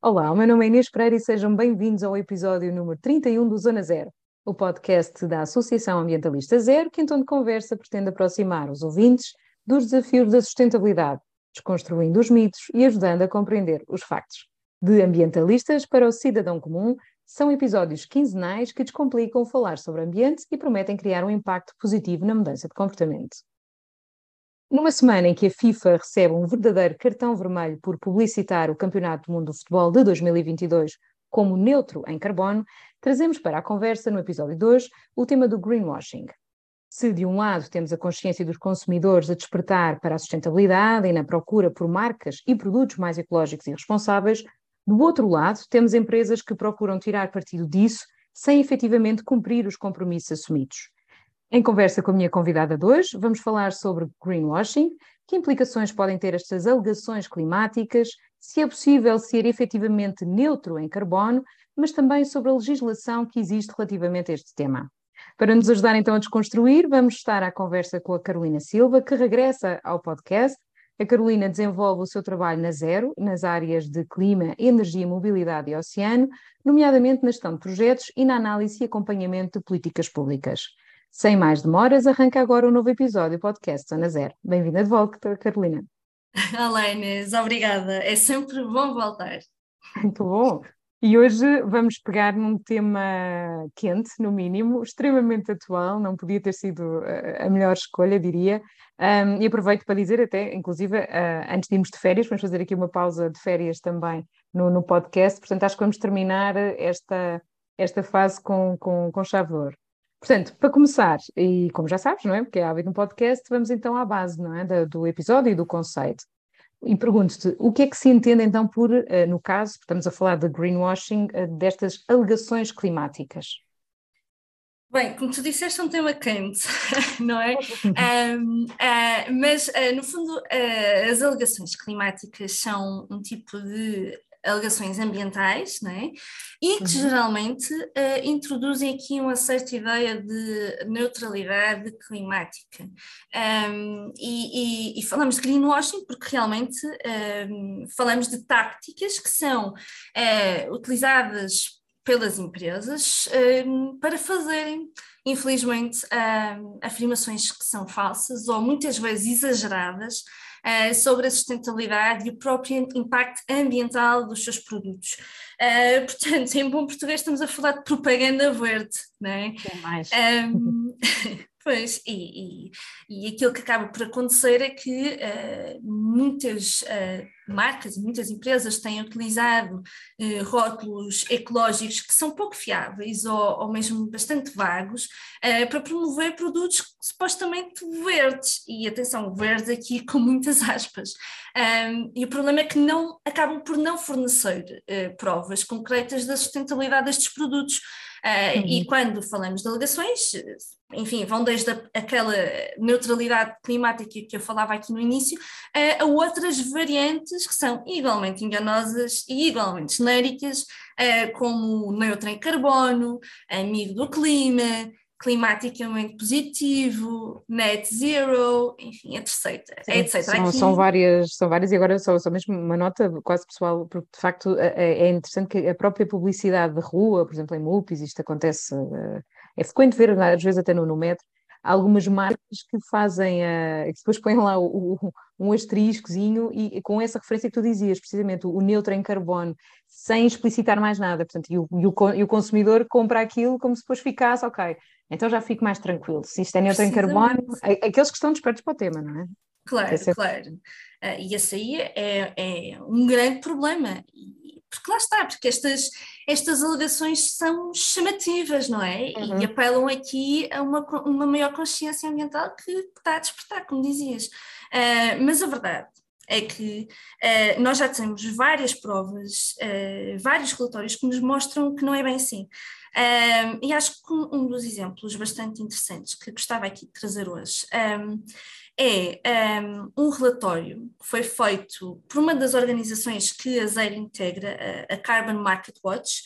Olá, o meu nome é Inês Pereira e sejam bem-vindos ao episódio número 31 do Zona Zero, o podcast da Associação Ambientalista Zero, que em tom de conversa pretende aproximar os ouvintes dos desafios da sustentabilidade, desconstruindo os mitos e ajudando a compreender os factos. De ambientalistas para o cidadão comum, são episódios quinzenais que descomplicam falar sobre ambiente e prometem criar um impacto positivo na mudança de comportamento. Numa semana em que a FIFA recebe um verdadeiro cartão vermelho por publicitar o Campeonato do Mundo de Futebol de 2022 como neutro em carbono, trazemos para a conversa no episódio 2 o tema do greenwashing. Se de um lado temos a consciência dos consumidores a despertar para a sustentabilidade e na procura por marcas e produtos mais ecológicos e responsáveis, do outro lado temos empresas que procuram tirar partido disso sem efetivamente cumprir os compromissos assumidos. Em conversa com a minha convidada de hoje, vamos falar sobre greenwashing, que implicações podem ter estas alegações climáticas, se é possível ser efetivamente neutro em carbono, mas também sobre a legislação que existe relativamente a este tema. Para nos ajudar então a desconstruir, vamos estar à conversa com a Carolina Silva, que regressa ao podcast. A Carolina desenvolve o seu trabalho na Zero, nas áreas de clima, energia, mobilidade e oceano, nomeadamente na gestão de projetos e na análise e acompanhamento de políticas públicas. Sem mais demoras, arranca agora o um novo episódio do podcast Zona Zero. Bem-vinda de volta, Carolina. Olá obrigada. É sempre bom voltar. Muito bom. E hoje vamos pegar num tema quente, no mínimo, extremamente atual, não podia ter sido eh, a melhor escolha, diria. Um, e aproveito para dizer até, inclusive, uh, antes de irmos de férias, vamos fazer aqui uma pausa de férias também no, no podcast, portanto acho que vamos terminar esta, esta fase com, com, com chave de ouro. Portanto, para começar, e como já sabes, não é? Porque é hábito um podcast, vamos então à base, não é? Do, do episódio e do conceito. E pergunto-te, o que é que se entende então por, uh, no caso, estamos a falar de greenwashing, uh, destas alegações climáticas? Bem, como tu disseste, é um tema quente, não é? um, uh, eh, mas, no fundo, as alegações climáticas são um tipo de alegações ambientais, não é? E que uhum. geralmente uh, introduzem aqui uma certa ideia de neutralidade climática. Um, e, e, e, falamos de greenwashing porque realmente um, falamos de táticas que são uh, utilizadas pelas empresas um, para fazerem infelizmente, afirmações que são falsas ou muitas vezes exageradas uh, sobre a sustentabilidade e o próprio impacto ambiental dos seus produtos. Uh, portanto, em bom português estamos a falar de propaganda verde, não é? é mais. Um, Pois, e, e, e, aquilo que acaba por acontecer é que uh, muitas uh, marcas e muitas empresas têm utilizado uh, rótulos ecológicos que são pouco fiáveis ou, ou mesmo bastante vagos para promover produtos supostamente verdes. E atenção, verde aqui com muitas aspas. Um, e o problema é que não acabam por não fornecer provas concretas da sustentabilidade destes produtos. Uh, uhum. E quando falamos de alegações, enfim, vão desde a, aquela neutralidade climática que eu falava aqui no início, uh, a outras variantes que são igualmente enganosas e igualmente genéricas, uh, como neutro em carbono, amigo do clima, climaticamente positivo, net zero, enfim, etc. Sim, etc. São, Aqui... são, várias, são várias, e agora só, só mesmo uma nota quase pessoal, porque de facto é, é, é interessante que a própria publicidade de rua, por exemplo, em MUPIs, isto acontece, eh, é frequente ver, às vezes até no, no metro, algumas marcas que fazem, que depois põem lá o, o, um asteriscozinho e, e, com essa referência que tu dizias, precisamente o, o neutro em carbono, sem explicitar mais nada, portanto, e o, e o, e o consumidor compra aquilo como se depois ficasse, ok, então já fico mais tranquilo, se isto é neutro em carbono, aqueles que estão despertos para o tema, não é? Claro, é claro. Uh, e esse aí é, é um grande problema, porque lá está, porque estas, estas alegações são chamativas, não é? Uhum. E apelam aqui a uma, uma maior consciência ambiental que está a despertar, como dizias. Uh, mas a verdade é que uh, nós já temos várias provas, vários relatórios que nos mostram que não é bem assim. Um, e acho que um, dos exemplos bastante interessantes que gostava aqui de trazer hoje um, é um, relatório que foi feito por uma das organizações que a Zero integra, a, a Carbon Market Watch,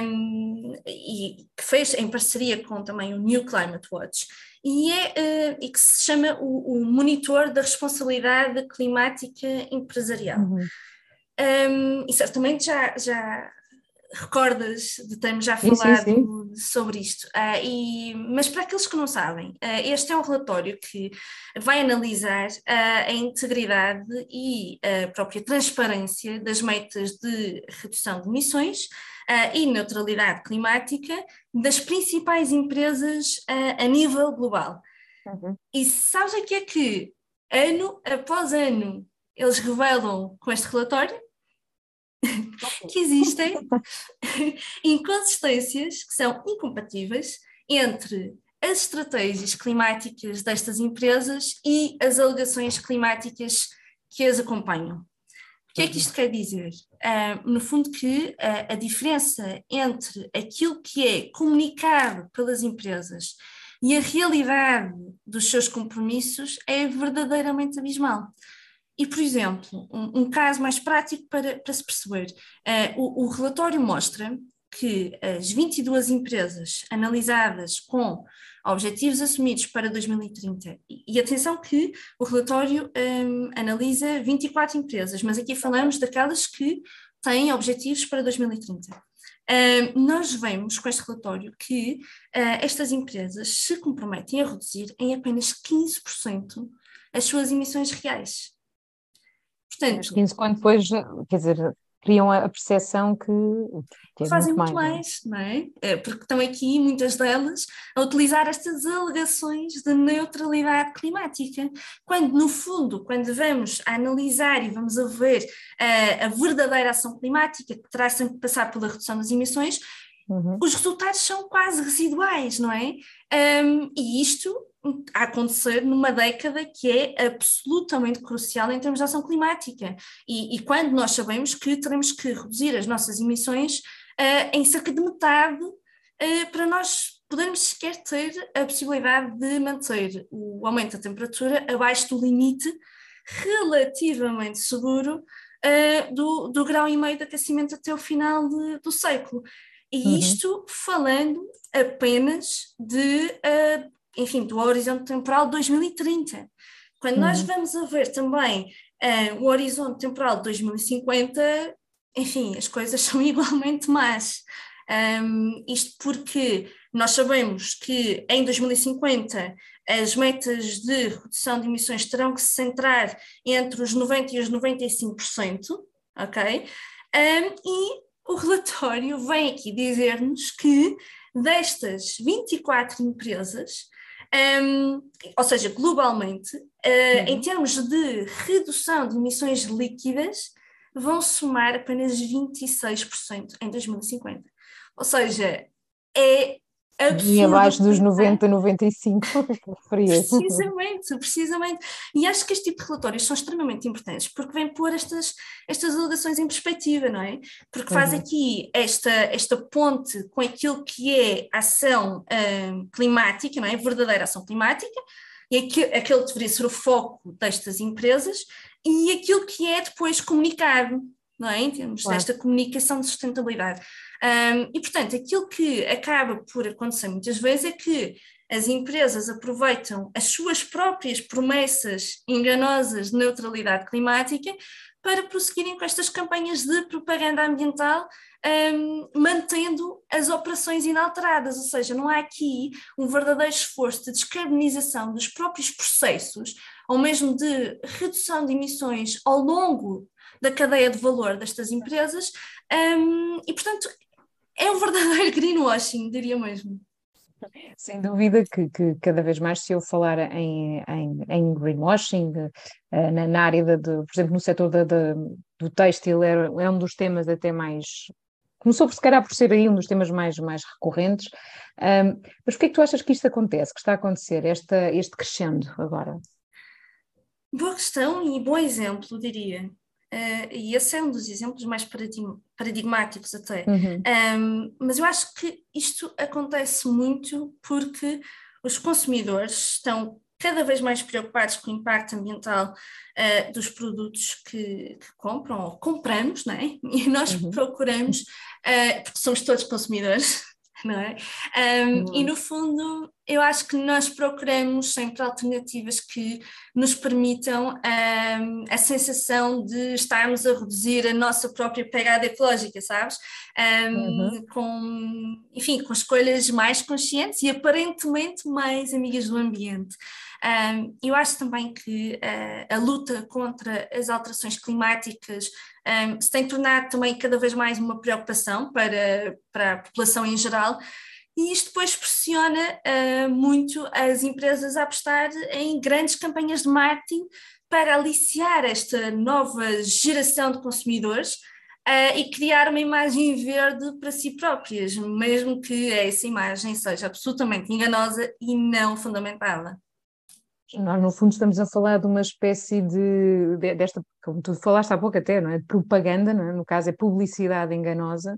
um, e que fez em parceria com também o New Climate Watch, e, é, uh, e que se chama o, o, Monitor da Responsabilidade Climática Empresarial. Uhum. Um, e certamente já, já recordas de termos já falado sim, sim, sim. sobre isto, uh, e, mas para aqueles que não sabem, uh, este é um relatório que vai analisar uh, a integridade e a própria transparência das metas de redução de emissões e neutralidade climática das principais empresas a nível global. Uhum. E sabes o que é que, ano após ano, eles revelam com este relatório? Que existem inconsistências que são incompatíveis entre as estratégias climáticas destas empresas e as alegações climáticas que as acompanham. O que é que isto quer dizer? Uh, no fundo, que uh, a diferença entre aquilo que é comunicado pelas empresas e a realidade dos seus compromissos é verdadeiramente abismal. E, por exemplo, um, um caso mais prático para, para se perceber: uh, o, o, relatório mostra que as 22 empresas analisadas com objetivos assumidos para 2030, e, e atenção que o relatório um, analisa 24 empresas, mas aqui falamos daquelas que têm objetivos para 2030. Uh, nós vemos com este relatório que uh, estas empresas se comprometem a reduzir em apenas 15% as suas emissões reais. Portanto, Os 15 quando depois, quer dizer, criam a percepção que, que é fazem muito mais, mais, não é? é? Porque estão aqui muitas delas a utilizar estas alegações de neutralidade climática, quando no fundo, quando vamos a analisar e vamos a ver uh, a verdadeira ação climática que terá sempre que passar pela redução das emissões, uhum. os resultados são quase residuais, não é? Um, e isto a acontecer numa década que é absolutamente crucial em termos de ação climática. E, e quando nós sabemos que teremos que reduzir as nossas emissões uh, em cerca de metade uh, para nós podermos sequer ter a possibilidade de manter o aumento da temperatura abaixo do limite relativamente seguro uh, do, do grau e meio de aquecimento até o final de, do século. E uhum. isto falando apenas de uh, enfim, do horizonte temporal 2030. Quando uhum. nós vamos a ver também uh, o horizonte temporal de 2050, enfim, as coisas são igualmente más. Um, isto porque nós sabemos que em 2050 as metas de redução de emissões terão que se centrar entre os 90% e os 95%, ok? Um, e o relatório vem aqui dizer-nos que destas 24 empresas, um, ou seja, globalmente, uh, uhum. em termos de redução de emissões líquidas, vão somar apenas 26% em 2050. Ou seja, é absurdo. E abaixo dos 90, 95, Precisamente, precisamente. E acho que este tipo de relatórios são extremamente importantes, porque vêm pôr estas, estas alegações em perspectiva, não é? Porque faz uhum. aqui esta, esta ponte com aquilo que é ação hum, climática, não é? Verdadeira ação climática, e aquele, aquele deveria ser o foco destas empresas, e aquilo que é depois comunicado, não é? Em termos claro. desta comunicação de sustentabilidade. Um, e, portanto, aquilo que acaba por acontecer muitas vezes é que as empresas aproveitam as suas próprias promessas enganosas de neutralidade climática para prosseguirem com estas campanhas de propaganda ambiental, um, mantendo as operações inalteradas, ou seja, não há aqui um verdadeiro esforço de descarbonização dos próprios processos, ou mesmo de redução de emissões ao longo da cadeia de valor destas empresas, um, e portanto é um verdadeiro greenwashing, diria mesmo. Sem dúvida que, que, cada vez mais se eu falar em, em, em greenwashing, uh, na, na, área, de, de, por exemplo, no setor de, de, do têxtil, é, é, um dos temas até mais. Começou, se calhar, por ser aí um dos temas mais, mais recorrentes. Um, mas porquê é que tu achas que isto acontece, que está a acontecer, esta, este crescendo agora? Boa questão e bom exemplo, diria. Uh, e esse é um dos exemplos mais paradigmáticos até. Uhum. Um, mas eu acho que isto acontece muito porque os consumidores estão cada vez mais preocupados com o impacto ambiental uh, dos produtos que, que, compram ou compramos, não é? E nós uhum. procuramos, uh, porque somos todos consumidores, não é? Um, uhum. E no fundo, eu acho que nós procuramos sempre alternativas que nos permitam um, a sensação de estarmos a reduzir a nossa própria pegada ecológica, sabes? Um, uhum. Com, enfim, com escolhas mais conscientes e aparentemente mais amigas do ambiente. Um, eu acho também que uh, a luta contra as alterações climáticas um, se tem tornado também cada vez mais uma preocupação para, para a população em geral, e isto depois pressiona uh, muito as empresas a apostar em grandes campanhas de marketing para aliciar esta nova geração de consumidores uh, e criar uma imagem verde para si próprias, mesmo que essa imagem seja absolutamente enganosa e não fundamentada. Nós, no fundo, estamos a falar de uma espécie de, de, desta, como tu falaste há pouco até, não é? propaganda, não é? no caso é publicidade enganosa,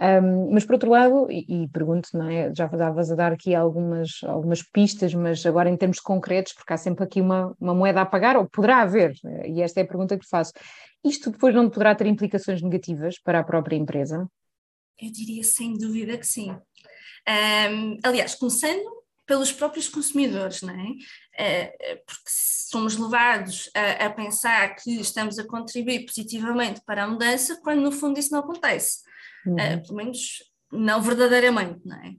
um, mas por outro lado, e, e, pergunto, não é? Já davas a dar aqui algumas, algumas pistas, mas agora em termos concretos, porque há sempre aqui uma, uma moeda a pagar, ou poderá haver, e esta é a pergunta que faço. Isto depois não poderá ter implicações negativas para a própria empresa? Eu diria sem dúvida que sim. Um, aliás, começando pelos próprios consumidores, não é? é porque somos levados a, a, pensar que estamos a contribuir positivamente para a mudança, quando no fundo isso não acontece, uhum. uh, pelo menos não verdadeiramente, não é?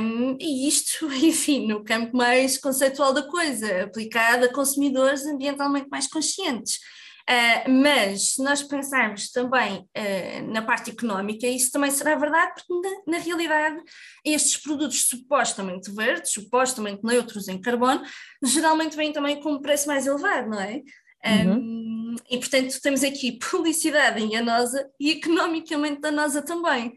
Um, e isto, enfim, no campo mais conceitual da coisa, aplicado a consumidores ambientalmente mais conscientes. Uh, mas se nós pensarmos também uh, na parte económica, isso também será verdade, porque na, na, realidade estes produtos supostamente verdes, supostamente neutros em carbono, geralmente vêm também com um preço mais elevado, não é? Uhum. Um, e portanto temos aqui publicidade enganosa e economicamente danosa também.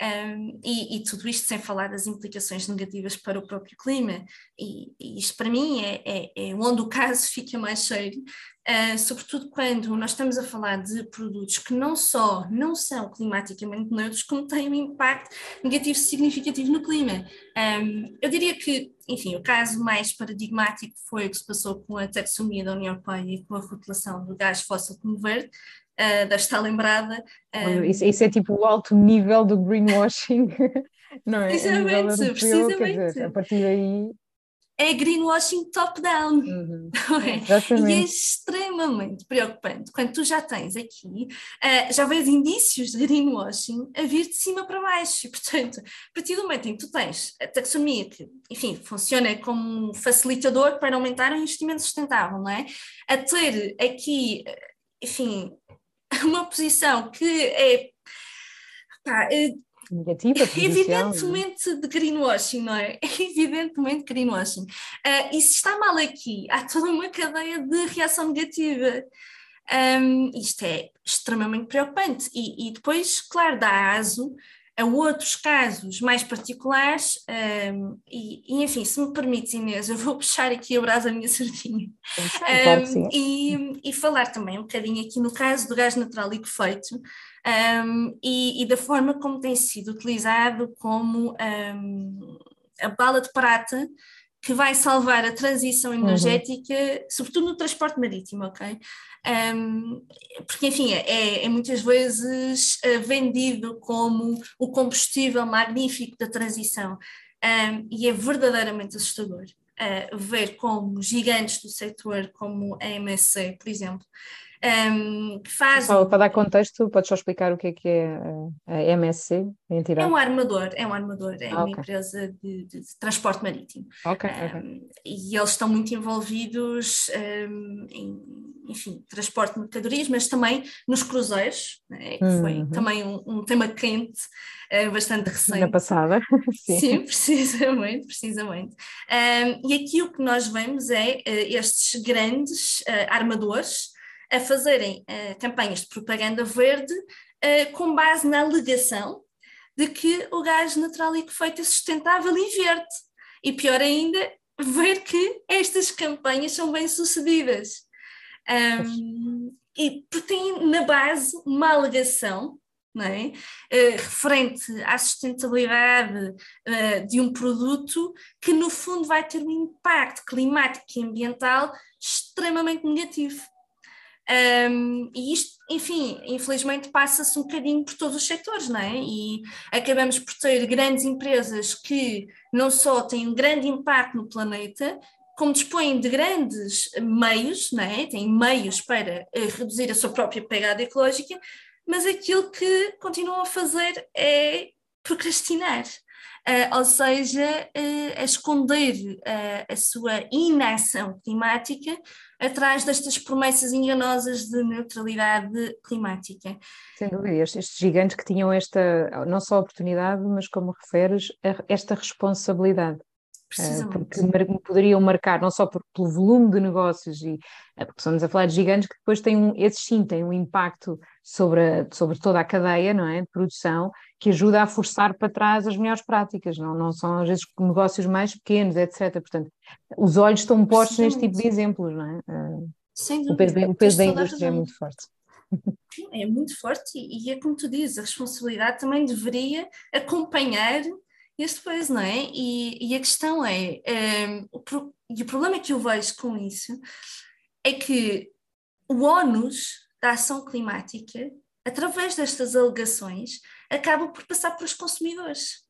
Um, e, e, tudo isto sem falar das implicações negativas para o próprio clima. E, e isto para mim é, é, é, onde o caso fica mais sério, uh, sobretudo quando nós estamos a falar de produtos que não só não são climaticamente neutros, como têm um impacto negativo significativo no clima. Um, eu diria que, enfim, o caso mais paradigmático foi o que se passou com a taxonomia da União Europeia e com a rotulação do gás fóssil como verde, uh, deve estar lembrada. Uh, isso, isso, é tipo o alto nível do greenwashing, não é? Precisamente, precisamente. Dizer, a partir daí é greenwashing top-down. Uhum. É? E é extremamente preocupante quando tu já tens aqui, uh, já vês indícios de greenwashing a vir de cima para baixo. E, portanto, a partir do momento em que tu tens a taxonomia, que, enfim, funciona como um facilitador para aumentar o investimento sustentável, não é? A ter aqui, enfim, uma posição que é. Pá, eh, negativa, é? Evidentemente de greenwashing, não é? Evidentemente greenwashing. Uh, e se está mal aqui, há toda uma cadeia de reação negativa. Um, isto é extremamente preocupante. E, e, depois, claro, dá aso a outros casos mais particulares, um, e, e, enfim, se me permites, Inês, eu vou puxar aqui a brasa à minha sardinha. Um, e, e, falar também um bocadinho aqui no caso do gás natural liquefeito um, e, e, da forma como tem sido utilizado como a bala de prata que vai salvar a transição uhum. energética, uhum. sobretudo no transporte marítimo, ok? Um, porque, enfim, é, é, muitas vezes uh, vendido como o combustível magnífico da transição um, e é verdadeiramente assustador uh, ver como gigantes do setor, como a MSC, por exemplo, um, que fazem. Só para dar contexto, podes só explicar o que é que é a MSC, a entidade? É um armador, é um armador, é uma empresa de, de, de, transporte marítimo. Ok. Um, e eles estão muito envolvidos um, em, enfim, transporte de mercadorias, mas também nos cruzeiros, né, que foi uhum. também um, um, tema quente. Uh, bastante recente. Na passada, sim. Sim, precisamente, precisamente. e aqui o que nós vemos é uh, estes grandes uh, armadores a fazerem uh, campanhas de propaganda verde uh, com base na alegação de que o gás natural liquefeito é sustentável e verde. E pior ainda, ver que estas campanhas são bem sucedidas. Um, e porque tem na base uma alegação é? Uh, referente à sustentabilidade uh, de um produto que, no fundo, vai ter um impacto climático e ambiental extremamente negativo. Um, e isto, enfim, infelizmente passa-se um bocadinho por todos os setores, não é? E acabamos por ter grandes empresas que não só têm um grande impacto no planeta, como dispõem de grandes meios, não é? têm meios para uh, reduzir a sua própria pegada ecológica, mas aquilo que continuam a fazer é procrastinar. Uh, ou seja, uh, esconder uh, a sua inação climática atrás destas promessas enganosas de neutralidade climática. Sem dúvida, estes gigantes que tinham esta, não só oportunidade, mas como referes, esta responsabilidade. Porque poderiam marcar não só por, pelo volume de negócios, e, porque estamos a falar de gigantes que depois têm um, esses sim têm um impacto sobre, a, sobre toda a cadeia não é, de produção, que ajuda a forçar para trás as melhores práticas, não, não são às vezes negócios mais pequenos, etc. Portanto, os olhos estão postos neste tipo de exemplos, não é? Sem dúvida. O peso, o peso da indústria é muito forte. É muito forte e, e é como tu dizes, a responsabilidade também deveria acompanhar este peso, não é? E, e a questão é, um, ehm, o, e o problema que eu vejo com isso é que o ónus da ação climática, através destas alegações, acaba por passar para os consumidores.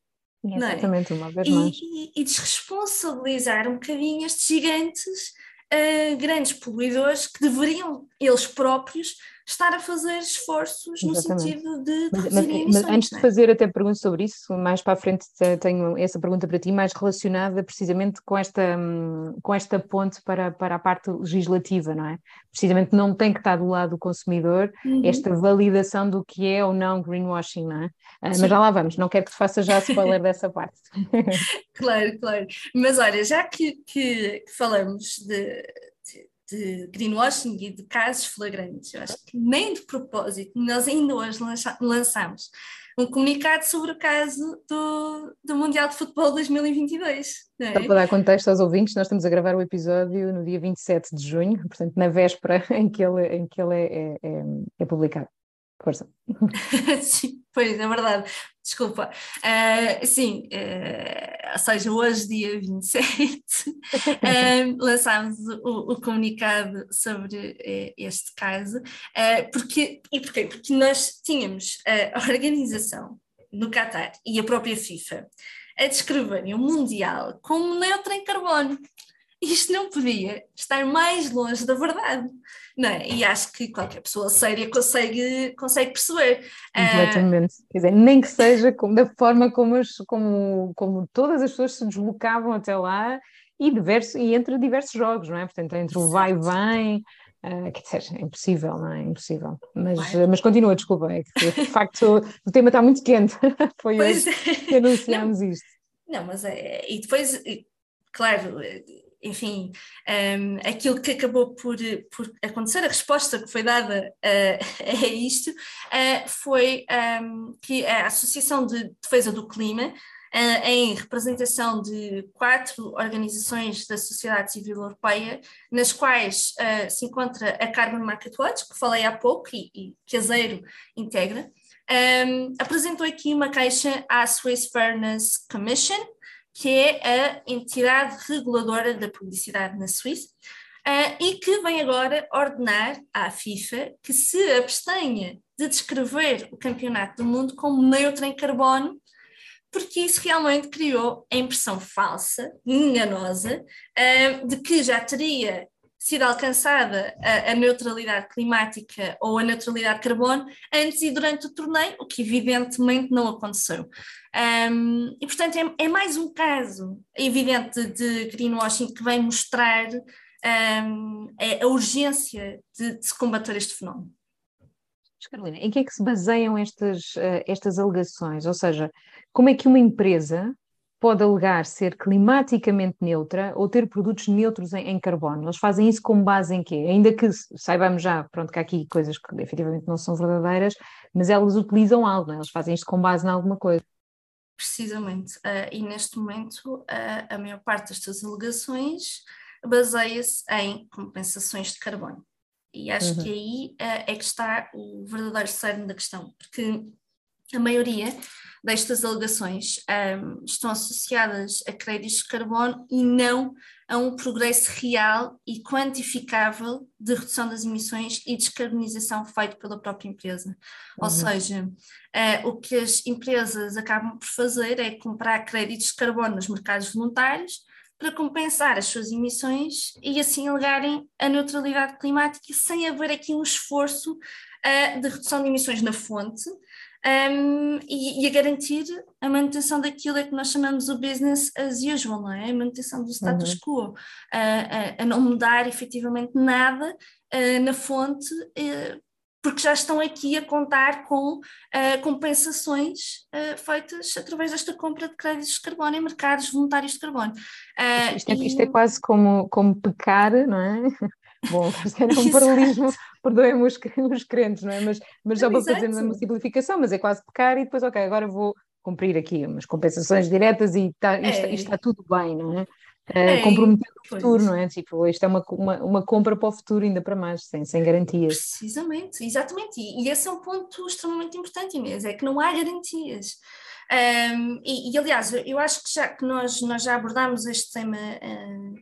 É? Exatamente, é? uma vez mais. E, e, desresponsabilizar um bocadinho estes gigantes, uh, grandes poluidores, que deveriam eles próprios estar a fazer esforços no sentido de, de mas, mas, emissões, mas, antes de é? fazer até perguntas sobre isso, mais para a frente tenho essa pergunta para ti, mais relacionada precisamente com esta, com esta ponte para, para a parte legislativa, não é? Precisamente não tem que estar do lado do consumidor uhum. esta validação do que é ou não greenwashing, não é? Uh, mas já lá vamos, não quero que te faça já spoiler dessa parte. claro, claro. Mas olha, já que, que falamos de de greenwashing e de casos flagrantes. Eu acho que nem de propósito, nós ainda hoje lançamos um comunicado sobre o caso do, do Mundial de Futebol 2022. É? Só para dar contexto aos ouvintes, nós estamos a gravar o episódio no dia 27 de junho, portanto, na véspera em que ele, em que ele é, é, é publicado. Força. sim, pois, é verdade. Desculpa. Uh, sim, uh, ou seja, hoje, dia 27, uh, lançámos o, o, comunicado sobre uh, este caso. porque, e porquê? Porque nós tínhamos a organização no Qatar e a própria FIFA a descreverem o Mundial como neutro em carbono isto não podia estar mais longe da verdade. Não é? E acho que qualquer pessoa séria consegue, consegue perceber. Completamente. Uh, Quer dizer, nem que seja como, da forma como, as, como, como todas as pessoas se deslocavam até lá e, diverso, e entre diversos jogos, não é? Portanto, entre o vai e vem. Uh, quer dizer, é impossível, não é? Impossível. Mas, mas continua, desculpa, é que de facto o tema está muito quente. Foi pois hoje é. que anunciámos não, isto. Não, mas é. E depois, claro enfim, um, aquilo que acabou por, por acontecer, a resposta que foi dada uh, a isto, uh, foi um, que a Associação de Defesa do Clima, uh, em representação de quatro organizações da sociedade civil europeia, nas quais se encontra a Carbon Market Watch, que falei há pouco e, e que a Zero integra, um, apresentou aqui uma queixa à Swiss Fairness Commission, que é a entidade reguladora da publicidade na Suíça, uh, e que vem agora ordenar à FIFA que se abstenha de descrever o Campeonato do Mundo como neutro em carbono, porque isso realmente criou a impressão falsa, enganosa, uh, de que já teria sido alcançada a, a, neutralidade climática ou a neutralidade de carbono antes e durante o torneio, o que evidentemente não aconteceu. Um, e portanto é, é, mais um caso evidente de, greenwashing que vem mostrar um, a, urgência de, de, se combater este fenómeno. Carolina, em que é que se baseiam estas, uh, estas alegações? Ou seja, como é que uma empresa pode alegar ser climaticamente neutra ou ter produtos neutros em, em, carbono. Eles fazem isso com base em quê? Ainda que saibamos já, pronto, que há aqui coisas que efetivamente não são verdadeiras, mas elas utilizam algo, não é? eles fazem isto com base em alguma coisa. Precisamente, uh, e neste momento uh, a maior parte destas alegações baseia-se em compensações de carbono. E acho uhum. que aí uh, é que está o verdadeiro cerne da questão, porque a maioria destas alegações um, estão associadas a créditos de carbono e não a um progresso real e quantificável de redução das emissões e descarbonização feito pela própria empresa. Uhum. Ou seja, uh, o que as empresas acabam por fazer é comprar créditos de carbono nos mercados voluntários para compensar as suas emissões e assim alegarem a neutralidade climática sem haver aqui um esforço uh, de redução de emissões na fonte, um, e, e, a garantir a manutenção daquilo é que nós chamamos o business as usual, não é? A manutenção do status uhum. quo, a, a, a, não mudar efetivamente nada uh, na fonte, uh, porque já estão aqui a contar com uh, compensações feitas através desta compra de créditos de carbono em mercados voluntários de carbono. isto, é, isto é quase como, como pecar, não é? Bom, é um paralelismo, perdoem-me os, os crentes, não é? Mas, mas já vou fazer uma simplificação, mas é quase pecar e depois, ok, agora vou cumprir aqui umas compensações diretas e está, isto, é. está tudo bem, não é? Uh, comprometer o futuro, não é? Tipo, isto é uma, uma, uma, compra para o futuro, ainda para mais, sem, sem garantias. Precisamente, exatamente. E, e esse é um ponto extremamente importante, Inês, é que não há garantias. Um, e, e, aliás, eu acho que já que nós, nós já abordámos este tema uh,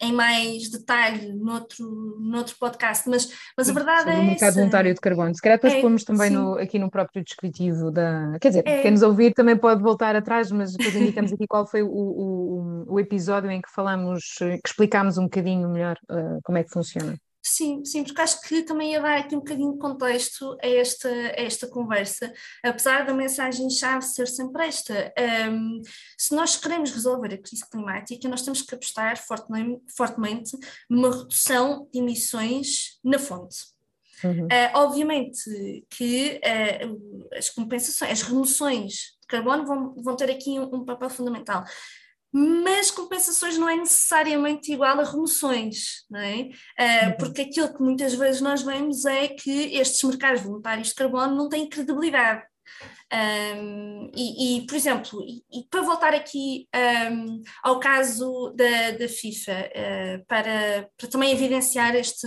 em mais detalhe noutro, noutro podcast, mas, mas a verdade Sobre é. O mercado essa. voluntário de carbono. Se calhar depois é, pomos também no, aqui no próprio descritivo da. Quer dizer, é. quem nos ouvir também pode voltar atrás, mas depois indicamos aqui qual foi o, o, o episódio em que falamos, que explicámos um bocadinho melhor uh, como é que funciona. Sim, sim, porque acho que também ia dar aqui um bocadinho de contexto a esta, a esta conversa, apesar da mensagem-chave ser sempre esta. Um, se nós queremos resolver a crise climática, nós temos que apostar fortemente, numa redução de emissões na fonte. Uhum. Uh, obviamente que uh, as compensações, as remoções de carbono vão, vão ter aqui um, um papel fundamental mas compensações não é necessariamente igual a remoções, não é? Uh, porque aquilo que muitas vezes nós vemos é que estes mercados voluntários de carbono não têm credibilidade. Um, e, e, por exemplo, e, e, para voltar aqui um, ao caso da, da FIFA, uh, para, para também evidenciar este,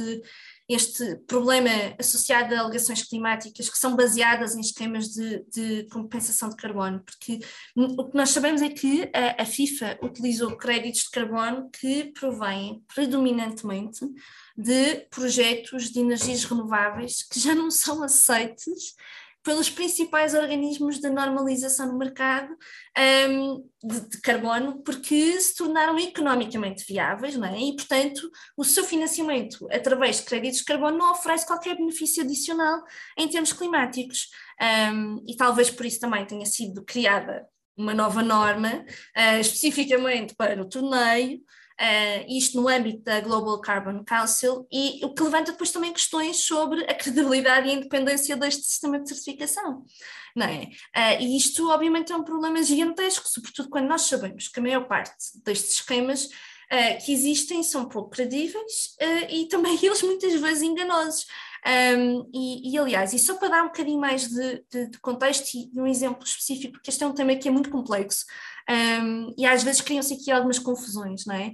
este problema associado a alegações climáticas que são baseadas em esquemas de, de compensação de carbono, porque o que nós sabemos é que a, a FIFA utilizou créditos de carbono que provêm predominantemente de projetos de energias renováveis que já não são aceites pelos principais organismos de normalização no mercado um, de, de, carbono, porque se tornaram economicamente viáveis, não é? e, portanto, o seu financiamento através de créditos de carbono não oferece qualquer benefício adicional em termos climáticos. Um, e talvez por isso também tenha sido criada uma nova norma, uh, especificamente para o torneio, uh, isto no âmbito da Global Carbon Council, e o que levanta depois também questões sobre a credibilidade e a independência deste sistema de certificação. Não é? Uh, e isto, obviamente, é um problema gigantesco, sobretudo quando nós sabemos que a maior parte destes esquemas uh, que existem são pouco credíveis e também eles muitas vezes enganosos. Um, e, e, aliás, e só para dar um bocadinho mais de, de, de, contexto e um exemplo específico, porque este é um tema que é muito complexo um, e às vezes criam-se aqui algumas confusões, não é?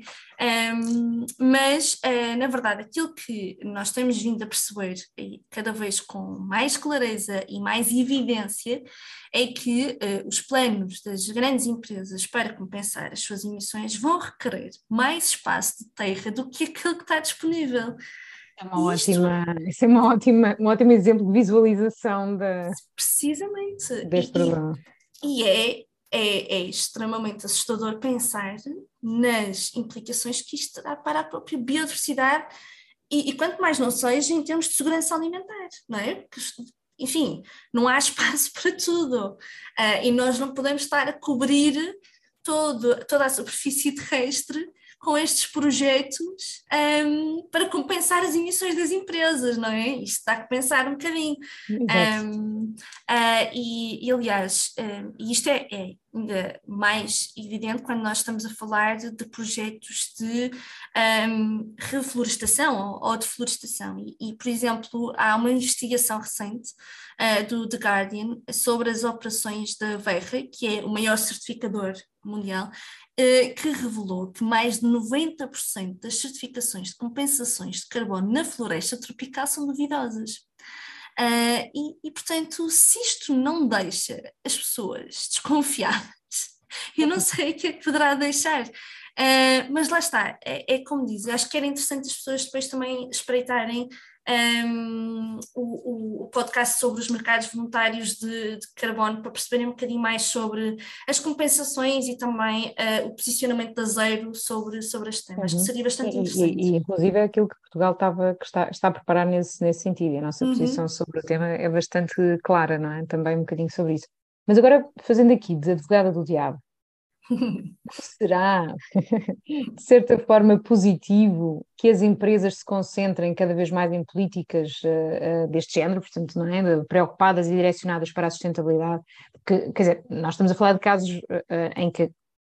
Um, mas, uh, na verdade, aquilo que nós temos vindo a perceber, e cada vez com mais clareza e mais evidência, é que uh, os planos das grandes empresas para compensar as suas emissões vão requerer mais espaço de terra do que aquilo que está disponível. É uma Isto... ótima, isso é uma ótima, um ótimo exemplo de visualização da, Precisamente. deste problema. E, e é, é, é, extremamente assustador pensar nas implicações que isto terá para a própria biodiversidade e, e quanto mais não seja em termos de segurança alimentar, não é? Enfim, não há espaço para tudo uh, e nós não podemos estar a cobrir todo, toda a superfície terrestre com estes projetos um, para compensar as emissões das empresas, não é? Isto dá que pensar um bocadinho. Um, uh, e, e, aliás, um, isto é, é, ainda mais evidente quando nós estamos a falar de, de projetos de um, reflorestação ou, ou de florestação. E, e, por exemplo, há uma investigação recente uh, do The Guardian sobre as operações da Verra, que é o maior certificador mundial, que revelou que mais de 90% das certificações de compensações de carbono na floresta tropical são duvidosas. Uh, e, e, portanto, se isto não deixa as pessoas desconfiadas, eu não sei o que é que poderá deixar. Uh, mas lá está, é, é como diz, acho que era interessante as pessoas depois também espreitarem um, o, o, podcast sobre os mercados voluntários de, de, carbono para perceberem um bocadinho mais sobre as compensações e também uh, o posicionamento da Zero sobre, sobre este tema. Uhum. Acho que uhum. seria bastante interessante. E, e, inclusive é aquilo que Portugal estava, que está, está a preparar nesse, nesse sentido, e a nossa uhum. posição sobre o tema é bastante clara, não é? Também um bocadinho sobre isso. Mas agora, fazendo aqui de advogada do diabo, Será, de certa forma, positivo que as empresas se concentrem cada vez mais em políticas uh, uh, deste género, portanto, não é? preocupadas e direcionadas para a sustentabilidade? Quer dizer, nós estamos a falar de casos uh, em que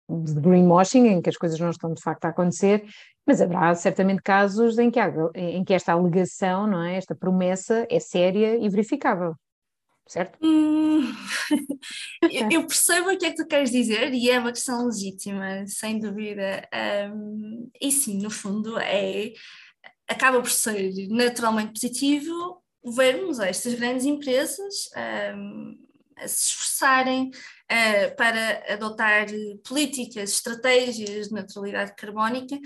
de greenwashing, em que as coisas não estão de facto a acontecer, mas haverá certamente casos em que, há, em que esta alegação, não é? esta promessa é séria e verificável certo? Hum, eu percebo o que é que tu queres dizer e é uma questão legítima, sem dúvida. Um, e sim, no fundo, é, acaba por ser naturalmente positivo vermos estas grandes empresas um, a se esforçarem uh, para adotar políticas, estratégias de neutralidade carbónica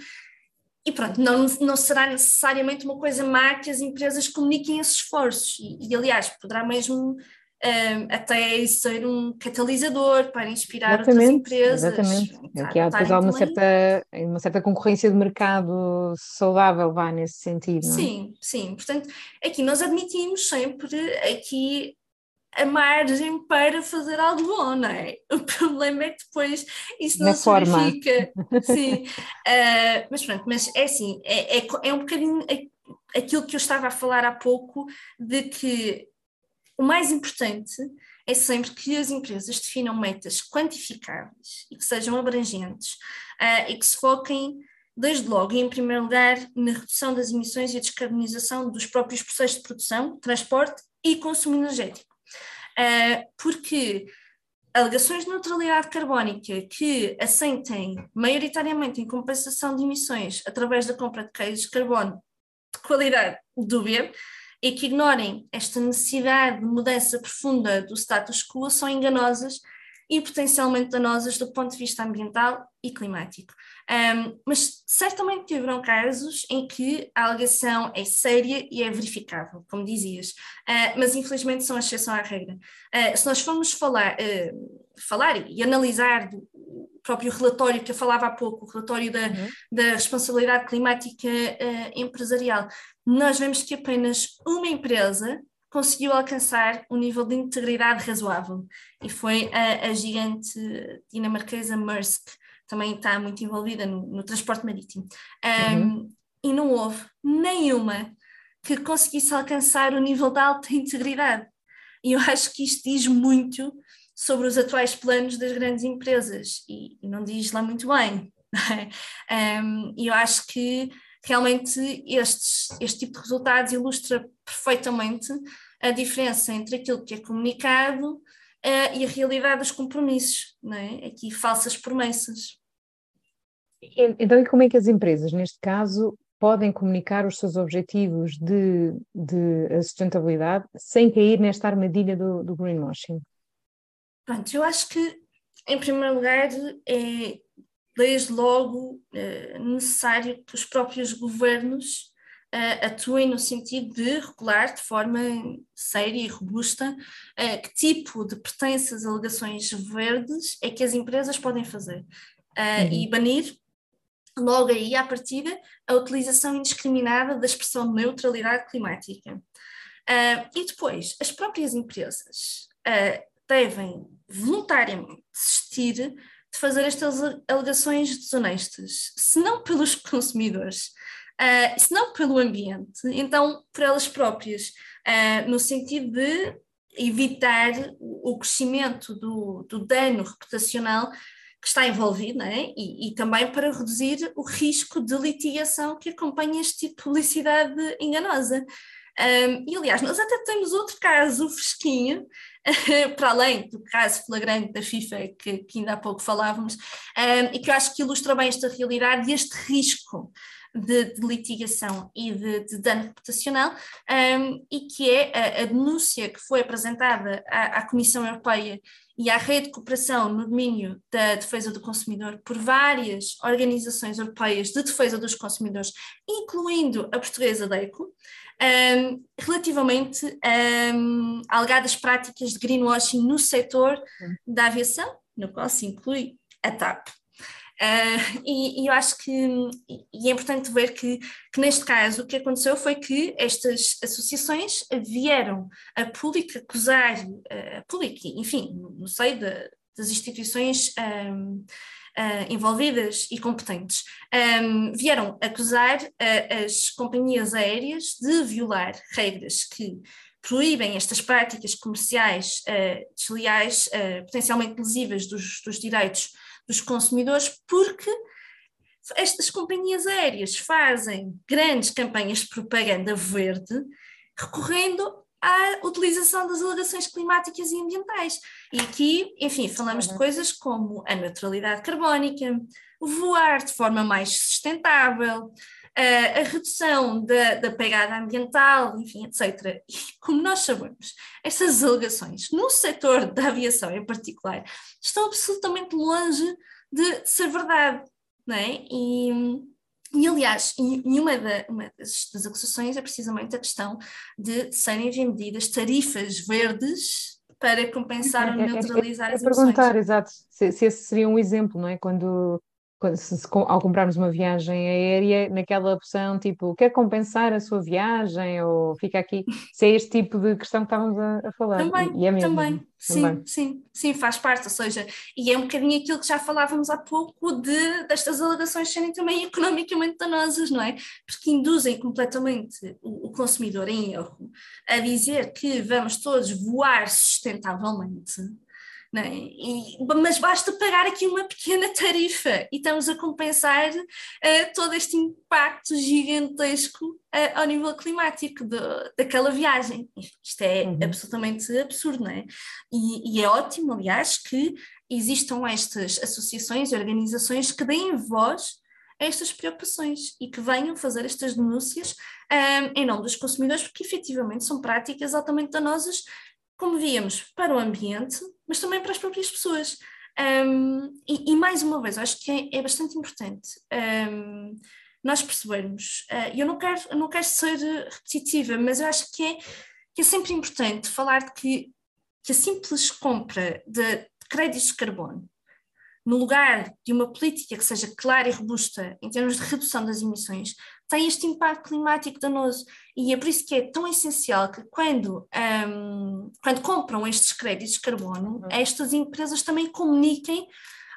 e pronto, não, não será necessariamente uma coisa má que as empresas comuniquem esses esforços, e, e aliás, poderá mesmo um, até ser um catalisador para inspirar exatamente, outras empresas. Exatamente, é que há depois uma certa, uma certa concorrência de mercado saudável, vá nesse sentido. É? Sim, sim, portanto, aqui nós admitimos sempre aqui a margem para fazer algo bom, não é? O problema é que depois isso não Na se forma. verifica. Sim. Uh, mas pronto, mas é assim, é, é, é um bocadinho aquilo que eu estava a falar há pouco, de que o mais importante é sempre que as empresas definam metas quantificáveis e que sejam abrangentes uh, e que se foquem, desde logo, em primeiro lugar, na redução das emissões e a descarbonização dos próprios processos de produção, transporte e consumo energético. Uh, porque alegações de neutralidade carbónica que assentem maioritariamente em compensação de emissões através da compra de queijos de carbono de qualidade dúbia e que ignorem esta necessidade de mudança profunda do status quo são enganosas e potencialmente danosas do ponto de vista ambiental e climático. Um, mas certamente haverão casos em que a alegação é séria e é verificável, como dizias, uh, mas infelizmente são a exceção à regra. Uh, se nós formos falar, uh, falar e analisar o próprio relatório que eu falava há pouco, o relatório da, uhum. da responsabilidade climática empresarial, nós vemos que apenas uma empresa conseguiu alcançar um nível de integridade razoável e foi a, a gigante dinamarquesa Maersk também está muito envolvida no, no transporte marítimo. Um, uhum. E não houve nenhuma que conseguisse alcançar o nível de alta integridade. E eu acho que isto diz muito sobre os atuais planos das grandes empresas e, e não diz lá muito bem. um, e eu acho que realmente estes, este tipo de resultados ilustra perfeitamente a diferença entre aquilo que é comunicado uh, e a realidade dos compromissos, não é? aqui falsas promessas. Então, e como é que as empresas, neste caso, podem comunicar os seus objetivos de, de sustentabilidade sem cair nesta armadilha do, do greenwashing? Pronto, eu acho que, em primeiro lugar, é desde logo é necessário que os próprios governos uh, atuem no sentido de regular de forma séria e robusta uh, que tipo de pertenças, alegações verdes é que as empresas podem fazer uh, uhum. e banir logo aí, à partida, a utilização indiscriminada da expressão neutralidade climática. E depois, as próprias empresas devem voluntariamente desistir de fazer estas alegações desonestas, se não pelos consumidores, uh, se não pelo ambiente, então por elas próprias, no sentido de evitar o crescimento do, do dano reputacional que está envolvido, é? e, e, também para reduzir o risco de litigação que acompanha este tipo de publicidade enganosa. Um, e aliás, nós até temos outro caso fresquinho, para além do caso flagrante da FIFA que, que ainda há pouco falávamos, um, e que eu acho que ilustra bem esta realidade e este risco de, de litigação e de, de dano reputacional, um, e que é a, a, denúncia que foi apresentada à, à Comissão Europeia e à Rede de Cooperação no domínio da defesa do consumidor por várias organizações europeias de defesa dos consumidores, incluindo a portuguesa DECO, um, relativamente um, a alegadas práticas de greenwashing no setor da aviação, no qual se inclui a TAP. Uh, e, e, eu acho que e é importante ver que, que, neste caso o que aconteceu foi que estas associações vieram a público acusar, a público, enfim, no seio das instituições um, Uh, envolvidas e competentes, um, vieram acusar uh, as companhias aéreas de violar regras que proíbem estas práticas comerciais uh, desleais, potencialmente lesivas dos, dos direitos dos consumidores, porque estas companhias aéreas fazem grandes campanhas de propaganda verde, recorrendo à utilização das alegações climáticas e ambientais. E aqui, enfim, falamos de uhum. coisas como a neutralidade carbónica, voar de forma mais sustentável, a, a redução da, da, pegada ambiental, enfim, etc. E como nós sabemos, estas alegações, no setor da aviação em particular, estão absolutamente longe de, de ser verdade, não é? E, e aliás, e, uma, da, uma das, das, acusações é precisamente a questão de serem vendidas tarifas verdes para compensar ou neutralizar é, é, é, é, as emissões. perguntar, exato, se, se, esse seria um exemplo, não é? Quando se, se, ao comprarmos uma viagem aérea, naquela opção tipo, quer compensar a sua viagem ou fica aqui? Se é este tipo de questão que estávamos a, a falar. Também, e é mesmo, também. Sim, sim, sim, faz parte, ou seja, e é um bocadinho aquilo que já falávamos há pouco de destas alegações serem também economicamente danosas, não é? Porque induzem completamente o, o consumidor em erro a dizer que vamos todos voar sustentavelmente é? e, mas basta pagar aqui uma pequena tarifa e estamos a compensar uh, todo este impacto gigantesco uh, ao nível climático de, daquela viagem. Isto é uhum. absolutamente absurdo, não é? E, e é ótimo, aliás, que existam estas associações e organizações que deem voz a estas preocupações e que venham fazer estas denúncias um, eh, em nome dos consumidores, porque efetivamente são práticas altamente danosas como víamos, para o ambiente, mas também para as próprias pessoas. Um, e, e, mais uma vez, acho que é, é bastante importante um, nós percebermos, uh, eu não quero, não quero ser repetitiva, mas eu acho que é, que é sempre importante falar de que, que a simples compra de créditos de carbono no lugar de uma política que seja clara e robusta em termos de redução das emissões, tem este impacto climático danoso. E é por isso que é tão essencial que quando, um, quando compram estes créditos de carbono, uhum. estas empresas também comuniquem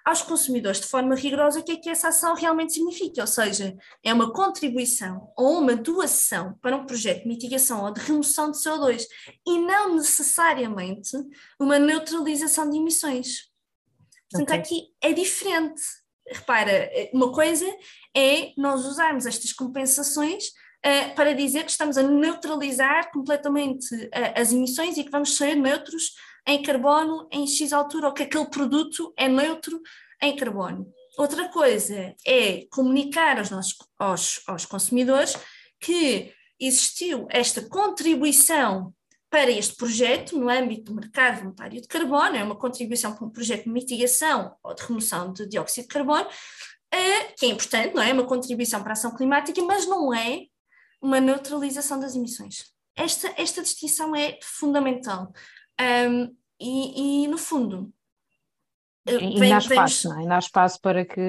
aos consumidores de forma rigorosa o que é que essa ação realmente significa, ou seja, é uma contribuição ou uma doação para um projeto de mitigação ou de remoção de CO2 e não necessariamente uma neutralização de emissões. Portanto, okay. aqui é diferente. Repara, uma coisa é nós usarmos estas compensações uh, para dizer que estamos a neutralizar completamente uh, as emissões e que vamos ser neutros em carbono em X altura, ou que aquele produto é neutro em carbono. Outra coisa é comunicar aos, nossos, aos, aos consumidores que existiu esta contribuição para este projeto no âmbito do mercado voluntário de carbono, é uma contribuição para um projeto de mitigação ou de remoção de dióxido de carbono, eh, que é importante, não é? é? Uma contribuição para a ação climática, mas não é uma neutralização das emissões. Esta, esta distinção é fundamental. Um, e, e, no fundo. Eh, e, vem, e há espaço, vemos... não é? Ainda há espaço para que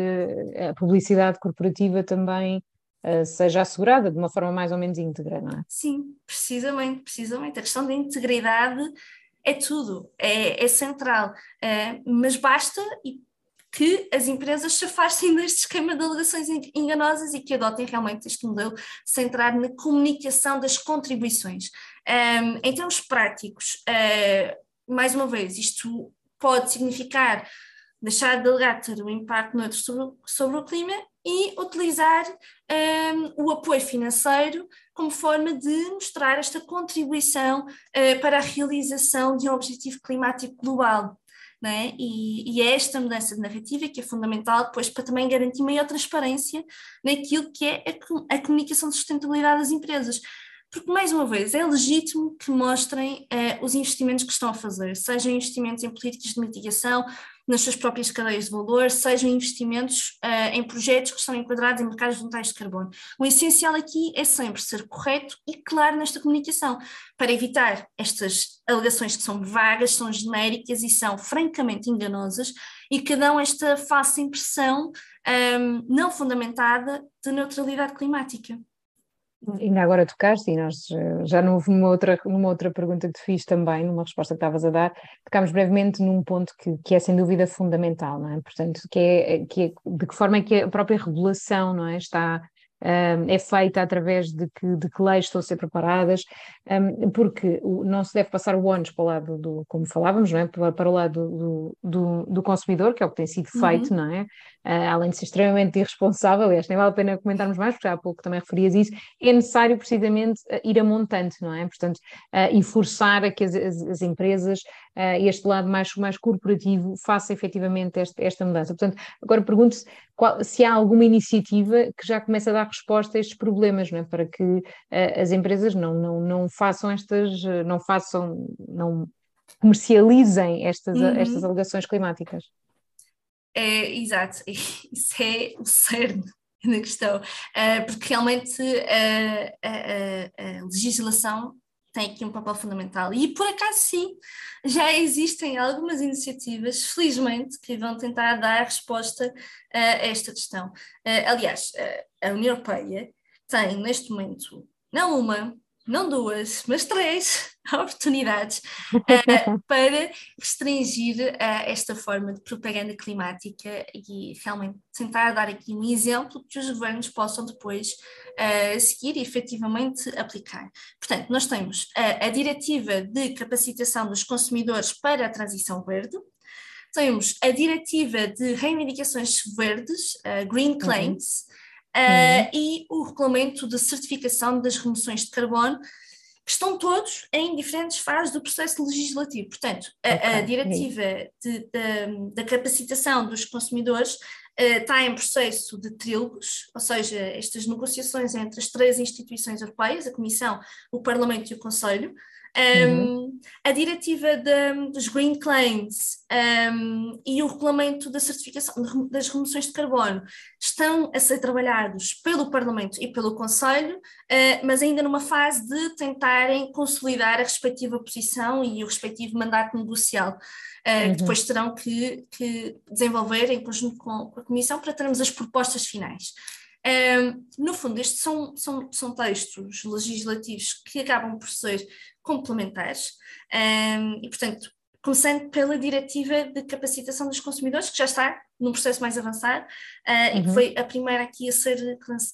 a publicidade corporativa também uh, seja assegurada de uma forma mais ou menos íntegra, não é? Sim, precisamente, precisamente. A questão da integridade é tudo, é, é central, uh, mas basta, e que as empresas se afastem deste esquema de alegações enganosas e que adotem realmente este modelo centrado na comunicação das contribuições. Um, em termos práticos, uh, mais uma vez, isto pode significar deixar de alegar ter um impacto neutro sobre, sobre o clima e utilizar um, o apoio financeiro como forma de mostrar esta contribuição uh, para a realização de um objetivo climático global. É? E, e, é esta mudança de narrativa que é fundamental depois para também garantir maior transparência naquilo que é a, a comunicação de sustentabilidade das empresas porque, mais uma vez, é legítimo que mostrem uh, os investimentos que estão a fazer, sejam investimentos em políticas de mitigação, nas suas próprias cadeias de valor, sejam investimentos uh, em projetos que estão enquadrados em mercados voluntários de carbono. O essencial aqui é sempre ser correto e claro nesta comunicação, para evitar estas alegações que são vagas, são genéricas e são francamente enganosas e que dão esta falsa impressão um, ehm, não fundamentada de neutralidade climática. Ainda agora tocaste, e nós eh, já não houve numa outra, numa outra pergunta que te fiz também, numa resposta que estavas a dar, tocámos brevemente num ponto que, que é sem dúvida fundamental, não é? Portanto, que é, que é de que forma é que a própria regulação não é? está um, é feita através de que, de que leis estão a ser preparadas, um, porque não se deve passar o ónus para o lado do, como falávamos, não é? para, para o lado do, do, do, consumidor, que é o que tem sido feito, uhum. não é? Uh, além de ser extremamente irresponsável, aliás, nem vale a pena comentarmos mais, porque já há pouco também referias isso, é necessário precisamente uh, ir a montante, não é? Portanto, uh, e forçar a que as, as, as empresas, este lado mais, mais corporativo, faça efetivamente este, esta mudança. Portanto, agora pergunto-se se há alguma iniciativa que já comece a dar resposta a estes problemas, não é? Para que as empresas não, não, não façam estas, não façam, não comercializem estas, uhum. estas alegações climáticas. É, exato, isso é o cerne da questão, uh, porque realmente uh, a, a, legislação tem aqui um papel fundamental. E por acaso sim, já existem algumas iniciativas, felizmente, que vão tentar dar resposta uh, a esta questão. aliás, a União Europeia tem neste momento não uma, não duas, mas três oportunidades uh, para restringir uh, esta forma de propaganda climática e realmente tentar dar aqui um exemplo que os governos possam depois uh, seguir e efetivamente aplicar. Portanto, nós temos a Diretiva de Capacitação dos Consumidores para a Transição Verde, temos a Diretiva de Reivindicações Verdes, Green uhum. Claims, uhum uh, e o regulamento de certificação das remoções de carbono, que estão todos em diferentes fases do processo legislativo. Portanto, a, okay. a diretiva de, de, da capacitação dos consumidores uh, está em processo de trílogos, ou seja, estas negociações entre as três instituições europeias, a Comissão, o Parlamento e o Conselho, um, A diretiva de, dos Green Claims um, e o regulamento da certificação das remoções de carbono estão a ser trabalhados pelo Parlamento e pelo Conselho, uh, mas ainda numa fase de tentarem consolidar a respectiva posição e o respectivo mandato negocial. Uh, uhum. depois terão que, que, desenvolver em conjunto com, com a Comissão para termos as propostas finais. Um, no fundo, estes são, são, são textos legislativos que acabam por ser complementares um, e, portanto, começando pela diretiva de capacitação dos consumidores, que já está num processo mais avançado uh, uhum. e que uhum. foi a primeira aqui a ser,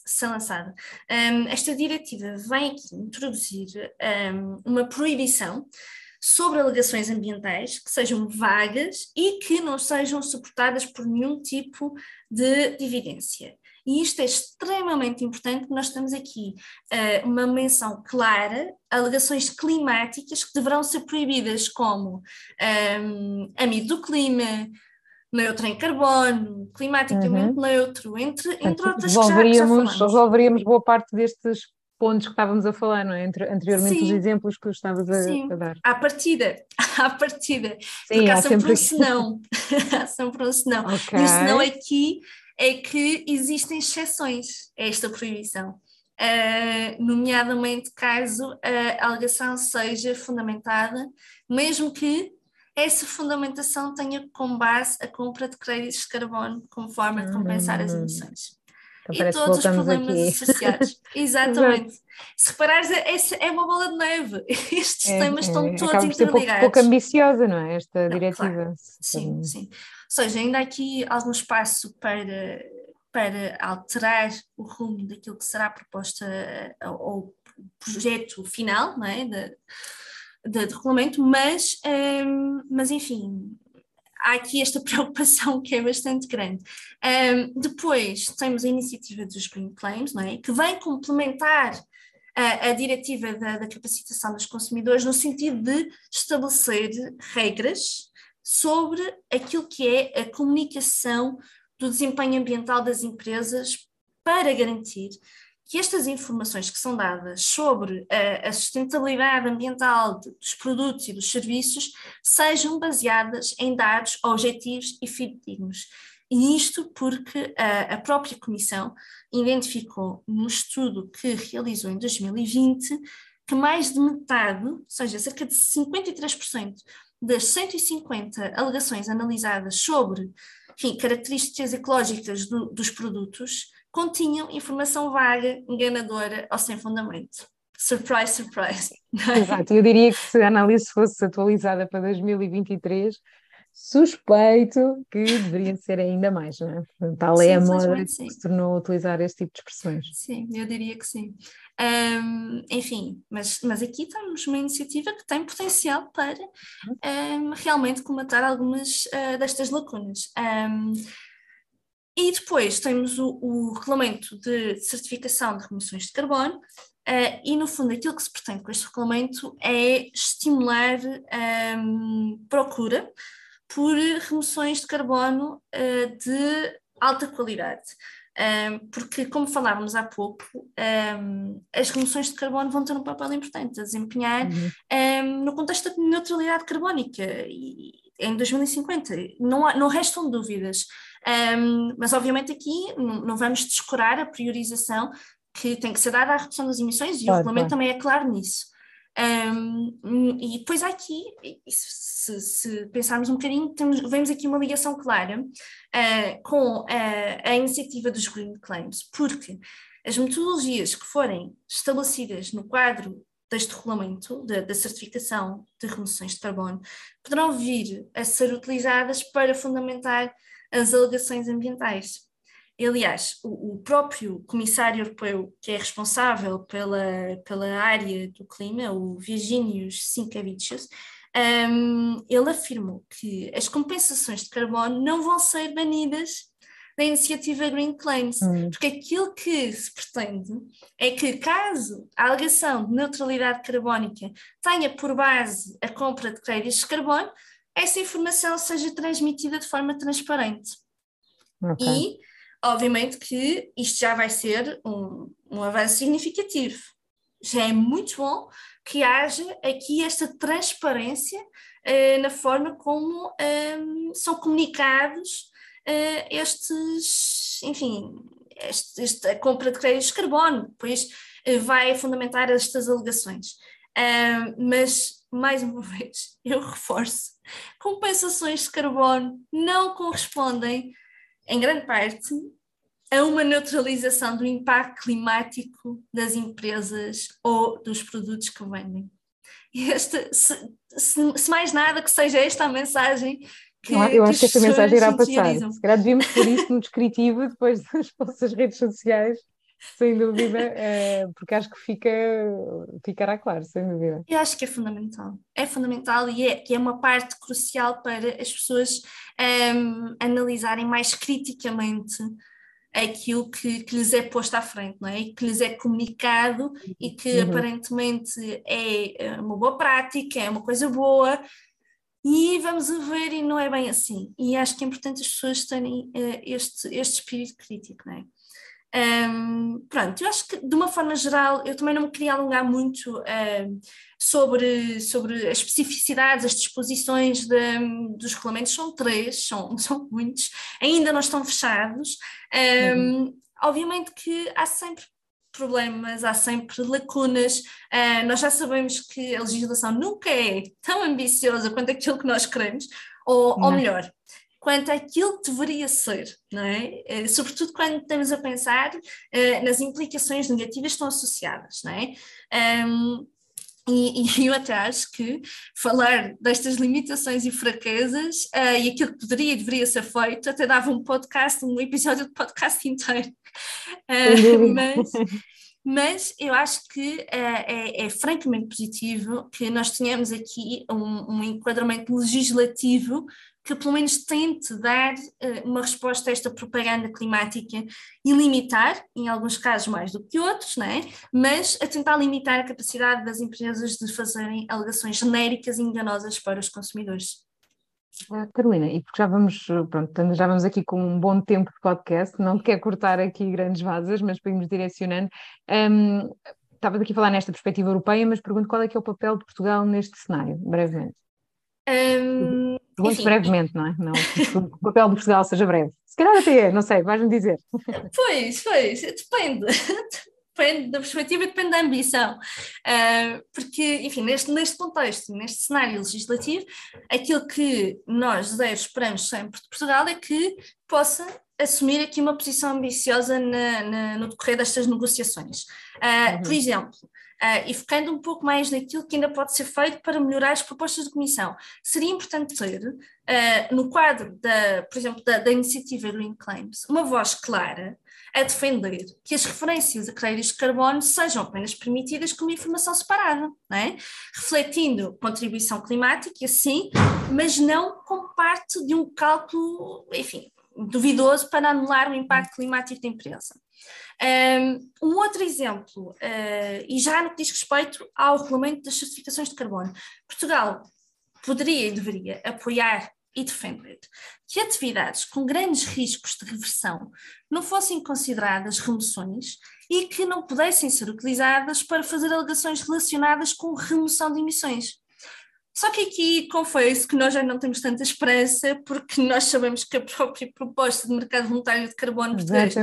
ser lançada. Um, esta diretiva vem aqui introduzir um, uma proibição sobre alegações ambientais que sejam vagas e que não sejam suportadas por nenhum tipo de evidência. E isto é extremamente importante, nós temos aqui uh, uma menção clara, alegações climáticas que deverão ser proibidas, como um, ehm, amido do clima, neutro em carbono, climaticamente uhum. neutro, entre, entre outras resolveríamos, já, resolveríamos boa parte destes pontos que estávamos a falar, não é? Anteriormente Sim. os exemplos que estavas a, Sim. a dar. À partida, à partida, Sim, porque há, há sempre, sempre um senão, há sempre um senão. Okay. E o senão aqui é que existem exceções a esta proibição, uh, nomeadamente caso a alegação seja fundamentada, mesmo que essa fundamentação tenha como base a compra de créditos de carbono como forma de compensar as emissões. Então, e todos os problemas aqui. associados. Exatamente. Se reparares, é, é uma bola de neve. Estes é, temas estão é, todos interligados. Pouco, pouco ambiciosa, não é? Esta não, diretiva. Claro. Sim, sim. Ou seja, ainda há aqui algum espaço para, para alterar o rumo daquilo que será a proposta ou projeto final, não é? De, de, de regulamento, mas, um, mas enfim, há aqui esta preocupação que é bastante grande. Um, depois temos a iniciativa dos Green Claims, não é? que vem complementar a, a diretiva da, da, capacitação dos consumidores no sentido de estabelecer regras sobre aquilo que é a comunicação do desempenho ambiental das empresas para garantir que estas informações que são dadas sobre a, a sustentabilidade ambiental dos produtos e dos serviços sejam baseadas em dados objetivos e fidedignos. E isto porque a, a, própria Comissão identificou no estudo que realizou em 2020 que mais de metade, ou seja, cerca de 53% das 150 alegações analisadas sobre enfim, características ecológicas do, dos produtos continham informação vaga, enganadora ou sem fundamento. Surprise, surprise. Exato, eu diria que se a análise fosse atualizada para 2023, suspeito que deveria ser ainda mais, não é? Tal sim, é a moda que se tornou a utilizar este tipo de expressões. Sim, eu diria que sim. Um, enfim, mas, mas aqui temos uma iniciativa que tem potencial para um, realmente comatar algumas uh, destas lacunas. Um, e depois temos o, o regulamento de certificação de remissões de carbono, uh, e no fundo aquilo que se pretende com este regulamento é estimular um, procura por remoções de carbono uh, de alta qualidade. Um, porque, como falávamos há pouco, um, as remoções de carbono vão ter um papel importante a desempenhar uhum. um, no contexto da neutralidade carbónica e, em 2050. Não, há, não restam dúvidas. Um, mas, obviamente, aqui não, vamos descurar a priorização que tem que ser dada à redução das emissões e o regulamento também é claro nisso. Um, e depois aqui, se, se, pensarmos um bocadinho, temos, vemos aqui uma ligação clara uh, com a, a iniciativa dos Green Claims, porque as metodologias que forem estabelecidas no quadro deste regulamento, da certificação de remoções de carbono, poderão vir a ser utilizadas para fundamentar as alegações ambientais. Aliás, o, o, próprio comissário europeu que é responsável pela, pela área do clima, o Virginius Sinkevicius, um, ele afirmou que as compensações de carbono não vão ser banidas da iniciativa Green Claims, hum. porque aquilo que se pretende é que, caso a alegação de neutralidade carbónica tenha por base a compra de créditos de carbono, essa informação seja transmitida de forma transparente. Okay. E, obviamente, que isto já vai ser um, um avanço significativo. Já é muito bom que haja aqui esta transparência eh, na forma como eh, são comunicados eh, estes, enfim, este, esta compra de créditos de carbono, pois eh, vai fundamentar estas alegações. mas, mais uma vez, eu reforço compensações de carbono não correspondem, em grande parte, a uma neutralização do impacto climático das empresas ou dos produtos que vendem. Este, se, se, se mais nada que seja esta a mensagem que, eu, acho que esta mensagem irá passar. Se calhar devíamos pôr isso no descritivo depois das vossas redes sociais sem dúvida, é, porque acho que fica, ficará claro, sem dúvida. Eu acho que é fundamental, é fundamental e é, é uma parte crucial para as pessoas um, ehm, analisarem mais criticamente aquilo que, que, lhes é posto à frente, não é? E que lhes é comunicado e que uhum. aparentemente é, é uma boa prática, é uma coisa boa, e vamos a ver, e não é bem assim. E acho que é importante as pessoas terem uh, este, este espírito crítico, não é? Um, pronto, eu acho que de uma forma geral eu também não me queria alongar muito sobre, sobre as especificidades, as disposições de, dos regulamentos, são três, são, são muitos, ainda não estão fechados. Um, uhum. Obviamente que há sempre problemas, há sempre lacunas. Uh, nós já sabemos que a legislação nunca é tão ambiciosa quanto aquilo que nós queremos, ou, ou melhor, quanto àquilo que deveria ser, não é? Uh, sobretudo quando estamos a pensar uh, nas implicações negativas que estão associadas, não é? Um, e, e, eu até acho que falar destas limitações e fraquezas uh, e aquilo que poderia e deveria ser feito até dava um podcast, um episódio de podcast inteiro. Uh, mas, mas eu acho que uh, é, é, francamente positivo que nós tenhamos aqui um, um enquadramento legislativo que pelo menos tente dar uh, uma resposta a esta propaganda climática e limitar, em alguns casos mais do que outros, não é? mas a tentar limitar a capacidade das empresas de fazerem alegações genéricas e enganosas para os consumidores. Ah, Carolina, e porque já vamos, pronto, já vamos aqui com um bom tempo de podcast, não te quero cortar aqui grandes vasas, mas para irmos direcionando. Um, estavas aqui a falar nesta perspectiva europeia, mas pergunto qual é que é o papel de Portugal neste cenário, brevemente. Um, Pergunto brevemente, não é? Não, o papel de Portugal seja breve. Se calhar até é, não sei, vais-me dizer. Pois, pois, depende. Depende da perspectiva, depende da ambição. Uh, porque, enfim, neste, neste contexto, neste cenário legislativo, aquilo que nós, zero, esperamos sempre de Portugal é que possa assumir aqui uma posição ambiciosa na, na, no decorrer destas negociações. Uh, uhum. Por exemplo, uh, e focando um pouco mais naquilo que ainda pode ser feito para melhorar as propostas de comissão. Seria importante ter, uh, no quadro, da, por exemplo, da, da iniciativa Green Claims, uma voz clara a defender que as referências a créditos de carbono sejam apenas permitidas como informação separada, é? refletindo contribuição climática, sim, mas não como parte de um cálculo, enfim, duvidoso para anular o impacto climático da empresa. Um outro exemplo, uh, e já no que diz respeito ao regulamento das certificações de carbono, Portugal poderia e deveria apoiar e defender que atividades com grandes riscos de reversão não fossem consideradas remoções e que não pudessem ser utilizadas para fazer alegações relacionadas com remoção de emissões. Só que aqui confesso que nós já não temos tanta esperança, porque nós sabemos que a própria proposta de mercado voluntário de carbono português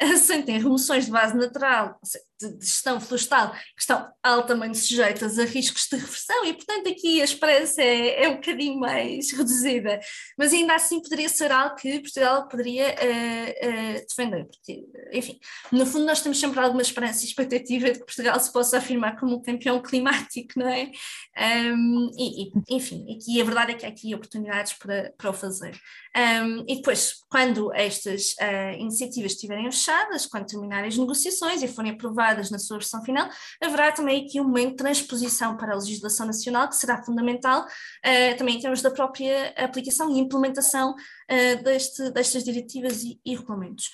assenta em remoções de base natural, de gestão florestal, que estão altamente sujeitas a riscos de reversão, e portanto aqui a esperança é, é um bocadinho mais reduzida. Mas ainda assim poderia ser algo que Portugal poderia uh, uh, defender, porque, enfim, no fundo nós temos sempre alguma esperança e expectativa de que Portugal se possa afirmar como um campeão climático, não é? Um, e, e, enfim, aqui a verdade é que há aqui oportunidades para, para o fazer. Um, e depois, quando estas uh, iniciativas estiverem fechadas, quando terminarem as negociações e forem aprovadas na sua versão final, haverá também aqui um momento de transposição para a legislação nacional, que será fundamental uh, também em termos da própria aplicação e implementação uh, deste, destas diretivas e, e regulamentos.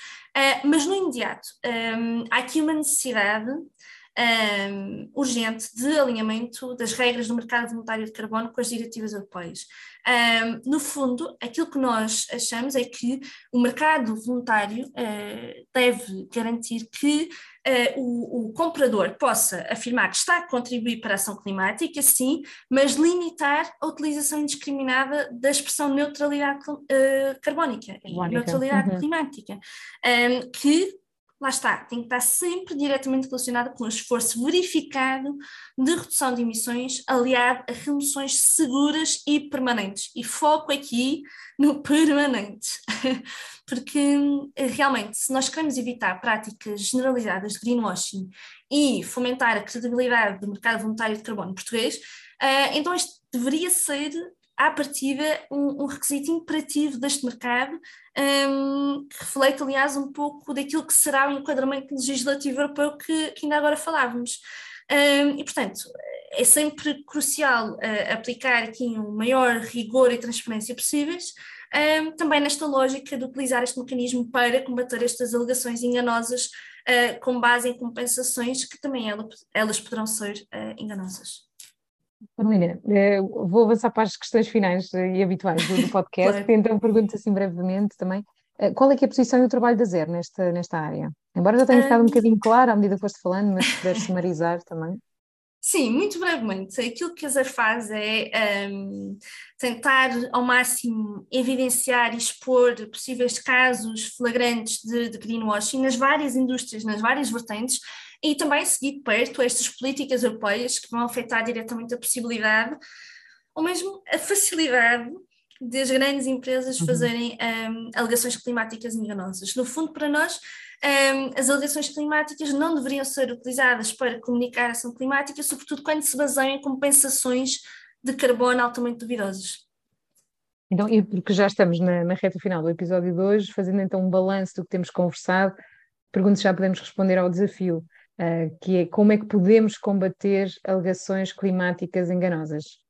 mas no imediato, um, há aqui uma necessidade um, urgente de alinhamento das regras do mercado voluntário de carbono com as diretivas europeias. Um, no fundo, aquilo que nós achamos é que o mercado voluntário uh, deve garantir que uh, o, o, comprador possa afirmar que está a contribuir para a ação climática, sim, mas limitar a utilização indiscriminada da expressão neutralidade uh, carbónica, e neutralidade uhum. climática, um, que lá está, tem que estar sempre diretamente relacionada com um esforço verificado de redução de emissões, aliado a remoções seguras e permanentes. E foco aqui no permanente, porque realmente, se nós queremos evitar práticas generalizadas de greenwashing e fomentar a credibilidade do mercado voluntário de carbono português, uh, então isto deveria ser à partida, um, um requisito imperativo deste mercado, um, que reflete, aliás, um pouco daquilo que será o enquadramento legislativo europeu que, que ainda agora falávamos. Um, e, portanto, é sempre crucial uh, aplicar aqui um maior rigor e transparência possíveis, um, também nesta lógica de utilizar este mecanismo para combater estas alegações enganosas uh, com base em compensações que também ela, elas poderão ser uh, enganosas. Carolina, eh, vou avançar para as questões finais e habituais do, podcast, claro. então pergunto assim brevemente também, eh, qual é que é a posição e o trabalho da Zero nesta, nesta área? Embora já tenha ficado um bocadinho claro à medida que foste falando, mas se puder sumarizar também. Sim, muito brevemente. Aquilo que a ZER faz é um, tentar ao máximo evidenciar e expor possíveis casos flagrantes de, de greenwashing nas várias indústrias, nas várias vertentes, e também seguir de perto estas políticas europeias que vão afetar diretamente a possibilidade ou mesmo a facilidade das grandes empresas uhum. fazerem um, alegações climáticas enganosas. No fundo, para nós, um, as alegações climáticas não deveriam ser utilizadas para comunicar ação climática, sobretudo quando se baseiam em compensações de carbono altamente duvidosas. Então, e porque já estamos na, na reta final do episódio de hoje, fazendo então um balanço do que temos conversado, pergunto se já podemos responder ao desafio, uh, que é como é que podemos combater alegações climáticas enganosas?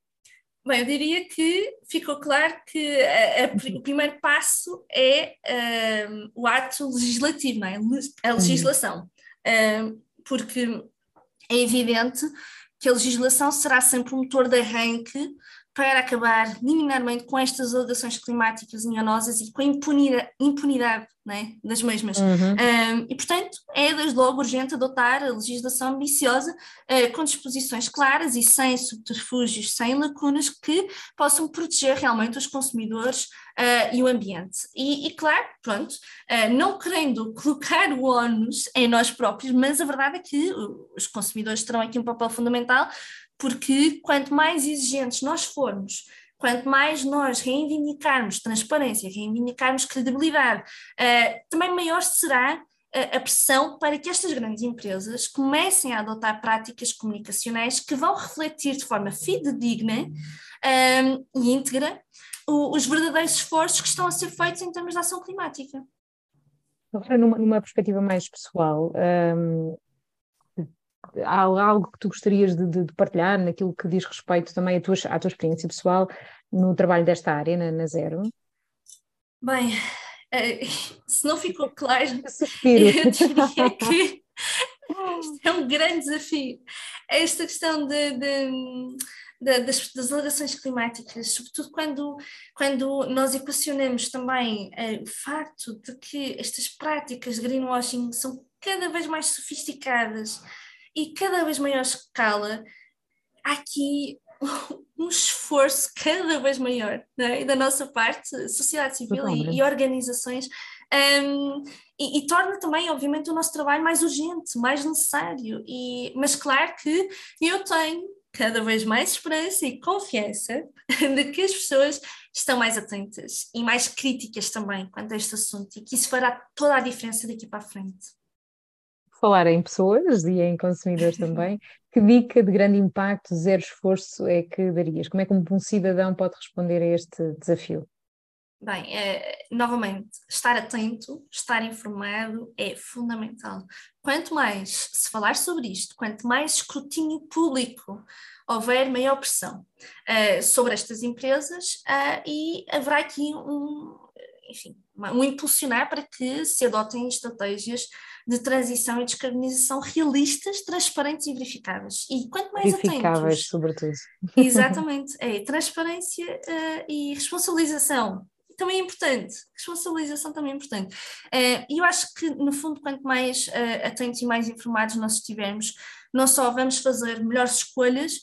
Bem, eu diria que ficou claro que a, a, o primeiro passo é um, o ato legislativo, não é? a legislação, um, porque é evidente que a legislação será sempre um motor de arranque para acabar liminarmente com estas alegações climáticas enganosas e com a impunidade, impunidade né, das mesmas. Uhum. Um, e, portanto, é desde logo urgente adotar a legislação ambiciosa uh, com disposições claras e sem subterfúgios, sem lacunas, que possam proteger realmente os consumidores uh, e o ambiente. E, e claro, pronto, uh, não querendo colocar o ónus em nós próprios, mas a verdade é que os consumidores terão aqui um papel fundamental porque quanto mais exigentes nós formos, quanto mais nós reivindicarmos transparência, reivindicarmos credibilidade, uh, também maior será a pressão para que estas grandes empresas comecem a adotar práticas comunicacionais que vão refletir de forma fidedigna um, ehm, e íntegra o, os verdadeiros esforços que estão a ser feitos em termos de ação climática. Agora, numa, numa perspectiva mais pessoal, um, ehm, há algo que tu gostarias de, de, de, partilhar naquilo que diz respeito também à tua, à tua experiência pessoal no trabalho desta área, na, na Zero? Bem, uh, se não ficou claro, eu diria que é um grande desafio. Esta questão de, de das, das alterações climáticas, sobretudo quando, quando nós equacionamos também uh, o facto de que estas práticas de greenwashing são cada vez mais sofisticadas, e cada vez maior escala, há aqui um esforço cada vez maior é? da nossa parte, sociedade civil e, e, organizações, um, e, e, torna também, obviamente, o nosso trabalho mais urgente, mais necessário. E, mas claro que eu tenho cada vez mais esperança e confiança de que as pessoas estão mais atentas e mais críticas também quanto a este assunto e que isso fará toda a diferença daqui para a frente falar em pessoas e em consumidores também, que dica de grande impacto, zero esforço é que darias? Como é que um, cidadão pode responder a este desafio? Bem, é, novamente, estar atento, estar informado é fundamental. Quanto mais se falar sobre isto, quanto mais escrutínio público houver, maior pressão uh, sobre estas empresas uh, e haverá aqui um, enfim, um impulsionar para que se adotem estratégias de transição e descarbonização realistas, transparentes e verificáveis. E quanto mais verificáveis, atentos... sobretudo. Exatamente, é transparência uh, e responsabilização também é importante, responsabilização também é importante. Uh, e eu acho que, no fundo, quanto mais uh, atentos e mais informados nós estivermos, não só vamos fazer melhores escolhas,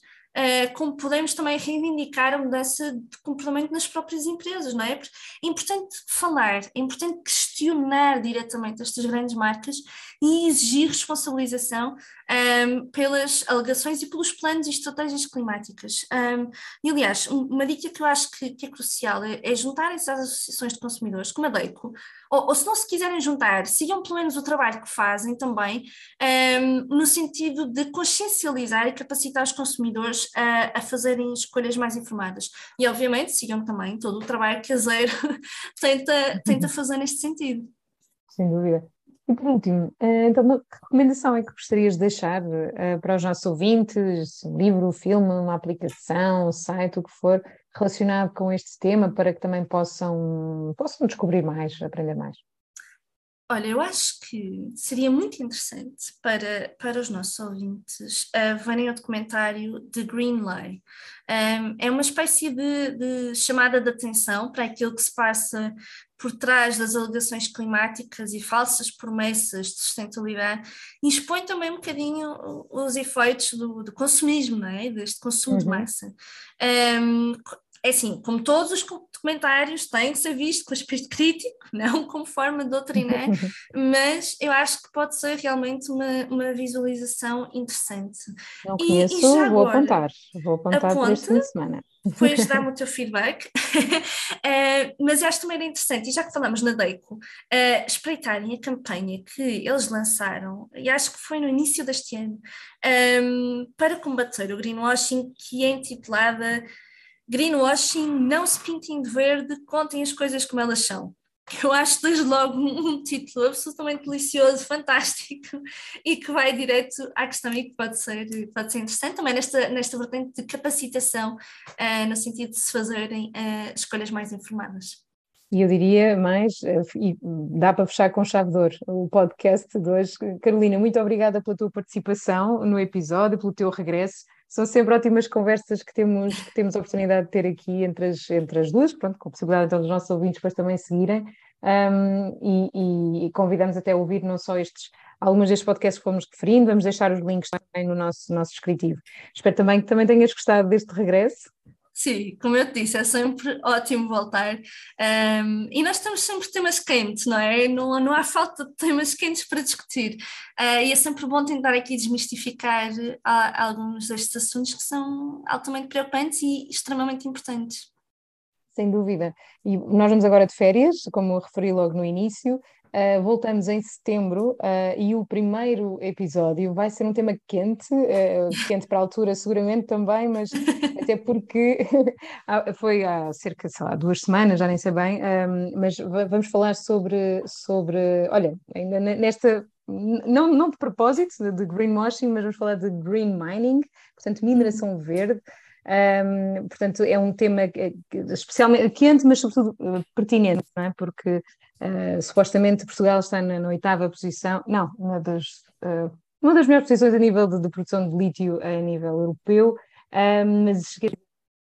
como podemos também reivindicar a mudança de comportamento nas próprias empresas, não é? Porque é importante falar, é importante questionar diretamente estas grandes marcas e exigir responsabilização um, pelas alegações e pelos planos e estratégias climáticas. Um, e, aliás, uma dica que eu acho que, que é crucial é, é juntarem-se às associações de consumidores, como a DEICO, ou, ou, se não se quiserem juntar, sigam pelo menos o trabalho que fazem também, um, no sentido de consciencializar e capacitar os consumidores a, a, fazerem escolhas mais informadas. E, obviamente, sigam também todo o trabalho que a Zero tenta, tenta fazer neste sentido. Sem dúvida. E por último, eh, então, que recomendação é que gostarias de deixar uh, para os nossos ouvintes? Um livro, um filme, uma aplicação, um site, o que for, relacionado com este tema, para que também possam, possam descobrir mais, aprender mais? Olha, eu acho que seria muito interessante para, para os nossos ouvintes uh, verem o documentário The Green Lie. Um, é uma espécie de, de, chamada de atenção para aquilo que se passa por trás das alegações climáticas e falsas promessas de sustentabilidade expõe também um bocadinho os efeitos do, do consumismo, não é? deste consumo uhum. de massa. Um, é assim, como todos os documentários têm que ser visto com aspecto crítico, não como forma de doutrinar, mas eu acho que pode ser realmente uma, uma visualização interessante. Não conheço, e, e vou agora, apontar, vou apontar aponta, este fim de semana. Depois dá-me o teu feedback, uh, mas acho também era interessante, e já que falamos na DEICO, uh, espreitarem a campanha que eles lançaram, e acho que foi no início deste ano, um, ehm, para combater o greenwashing, que é intitulada Greenwashing, não se pintem de verde, contem as coisas como elas são. Eu acho desde logo um título absolutamente delicioso, fantástico e que vai direto à questão e que pode ser, pode ser interessante também nesta, nesta vertente de capacitação, uh, no sentido de se fazerem uh, escolhas mais informadas. E eu diria mais, eh, e dá para fechar com chave de ouro o podcast de hoje. Carolina, muito obrigada pela tua participação no episódio, pelo teu regresso são sempre ótimas conversas que temos, que temos a oportunidade de ter aqui entre as, entre as duas, pronto, com a possibilidade então, dos nossos ouvintes depois também seguirem, um, e, e, convidamos até a ouvir não só estes, algumas destes podcasts que fomos referindo, vamos deixar os links também no nosso, nosso descritivo. Espero também que também tenhas gostado deste regresso. Sim, como eu te disse, é sempre ótimo voltar. Um, e nós temos sempre temas quentes, não é? Não, não há falta de temas quentes para discutir. Uh, e é sempre bom tentar aqui desmistificar uh, alguns destes assuntos que são altamente preocupantes e extremamente importantes. Sem dúvida. E nós vamos agora de férias, como referi logo no início, Uh, voltamos em setembro uh, e o primeiro episódio vai ser um tema quente, uh, quente para a altura seguramente também, mas até porque foi há cerca, sei lá, duas semanas, já nem sei bem, um, mas vamos falar sobre, sobre, olha, ainda nesta, não, não de propósito de, de greenwashing, mas vamos falar de green mining, portanto mineração verde, um, portanto, é um tema especialmente quente, mas sobretudo pertinente, não é? porque Uh, supostamente Portugal está na, na, oitava posição, não, uma das, uh, uma das melhores posições a nível de, de produção de lítio a nível europeu, uh, mas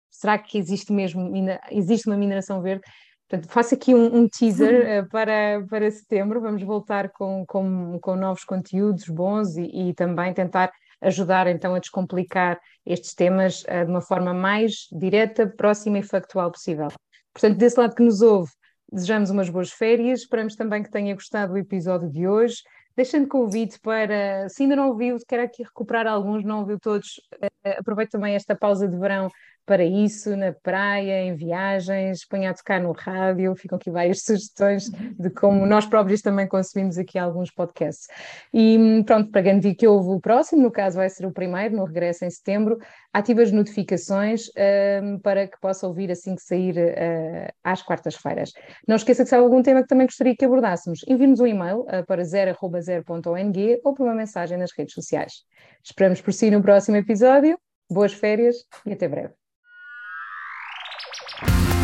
será que existe mesmo, existe uma mineração verde? Portanto, faço aqui um, um teaser para, para setembro, vamos voltar com, com, com novos conteúdos bons e, e, também tentar ajudar então a descomplicar estes temas de uma forma mais direta, próxima e factual possível. Portanto, desse lado que nos ouve, Desejamos umas boas férias, esperamos também que tenha gostado do episódio de hoje. Deixando convite para, se ainda não ouviu, quer aqui recuperar alguns, não ouviu todos, eh, aproveite também esta pausa de verão para isso, na praia, em viagens, ponha a tocar no rádio, ficam aqui várias sugestões de como nós próprios também consumimos aqui alguns podcasts. E pronto, para garantir que houve o próximo, no caso vai ser o primeiro, no regresso em setembro, ative as notificações um, para que possa ouvir assim que sair uh, às quartas-feiras. Não esqueça que se há algum tema que também gostaria que abordássemos, envie-nos um e-mail uh, para 0.0.ong ou por uma mensagem nas redes sociais. Esperamos por si no próximo episódio. Boas férias e até breve. Zona Zero.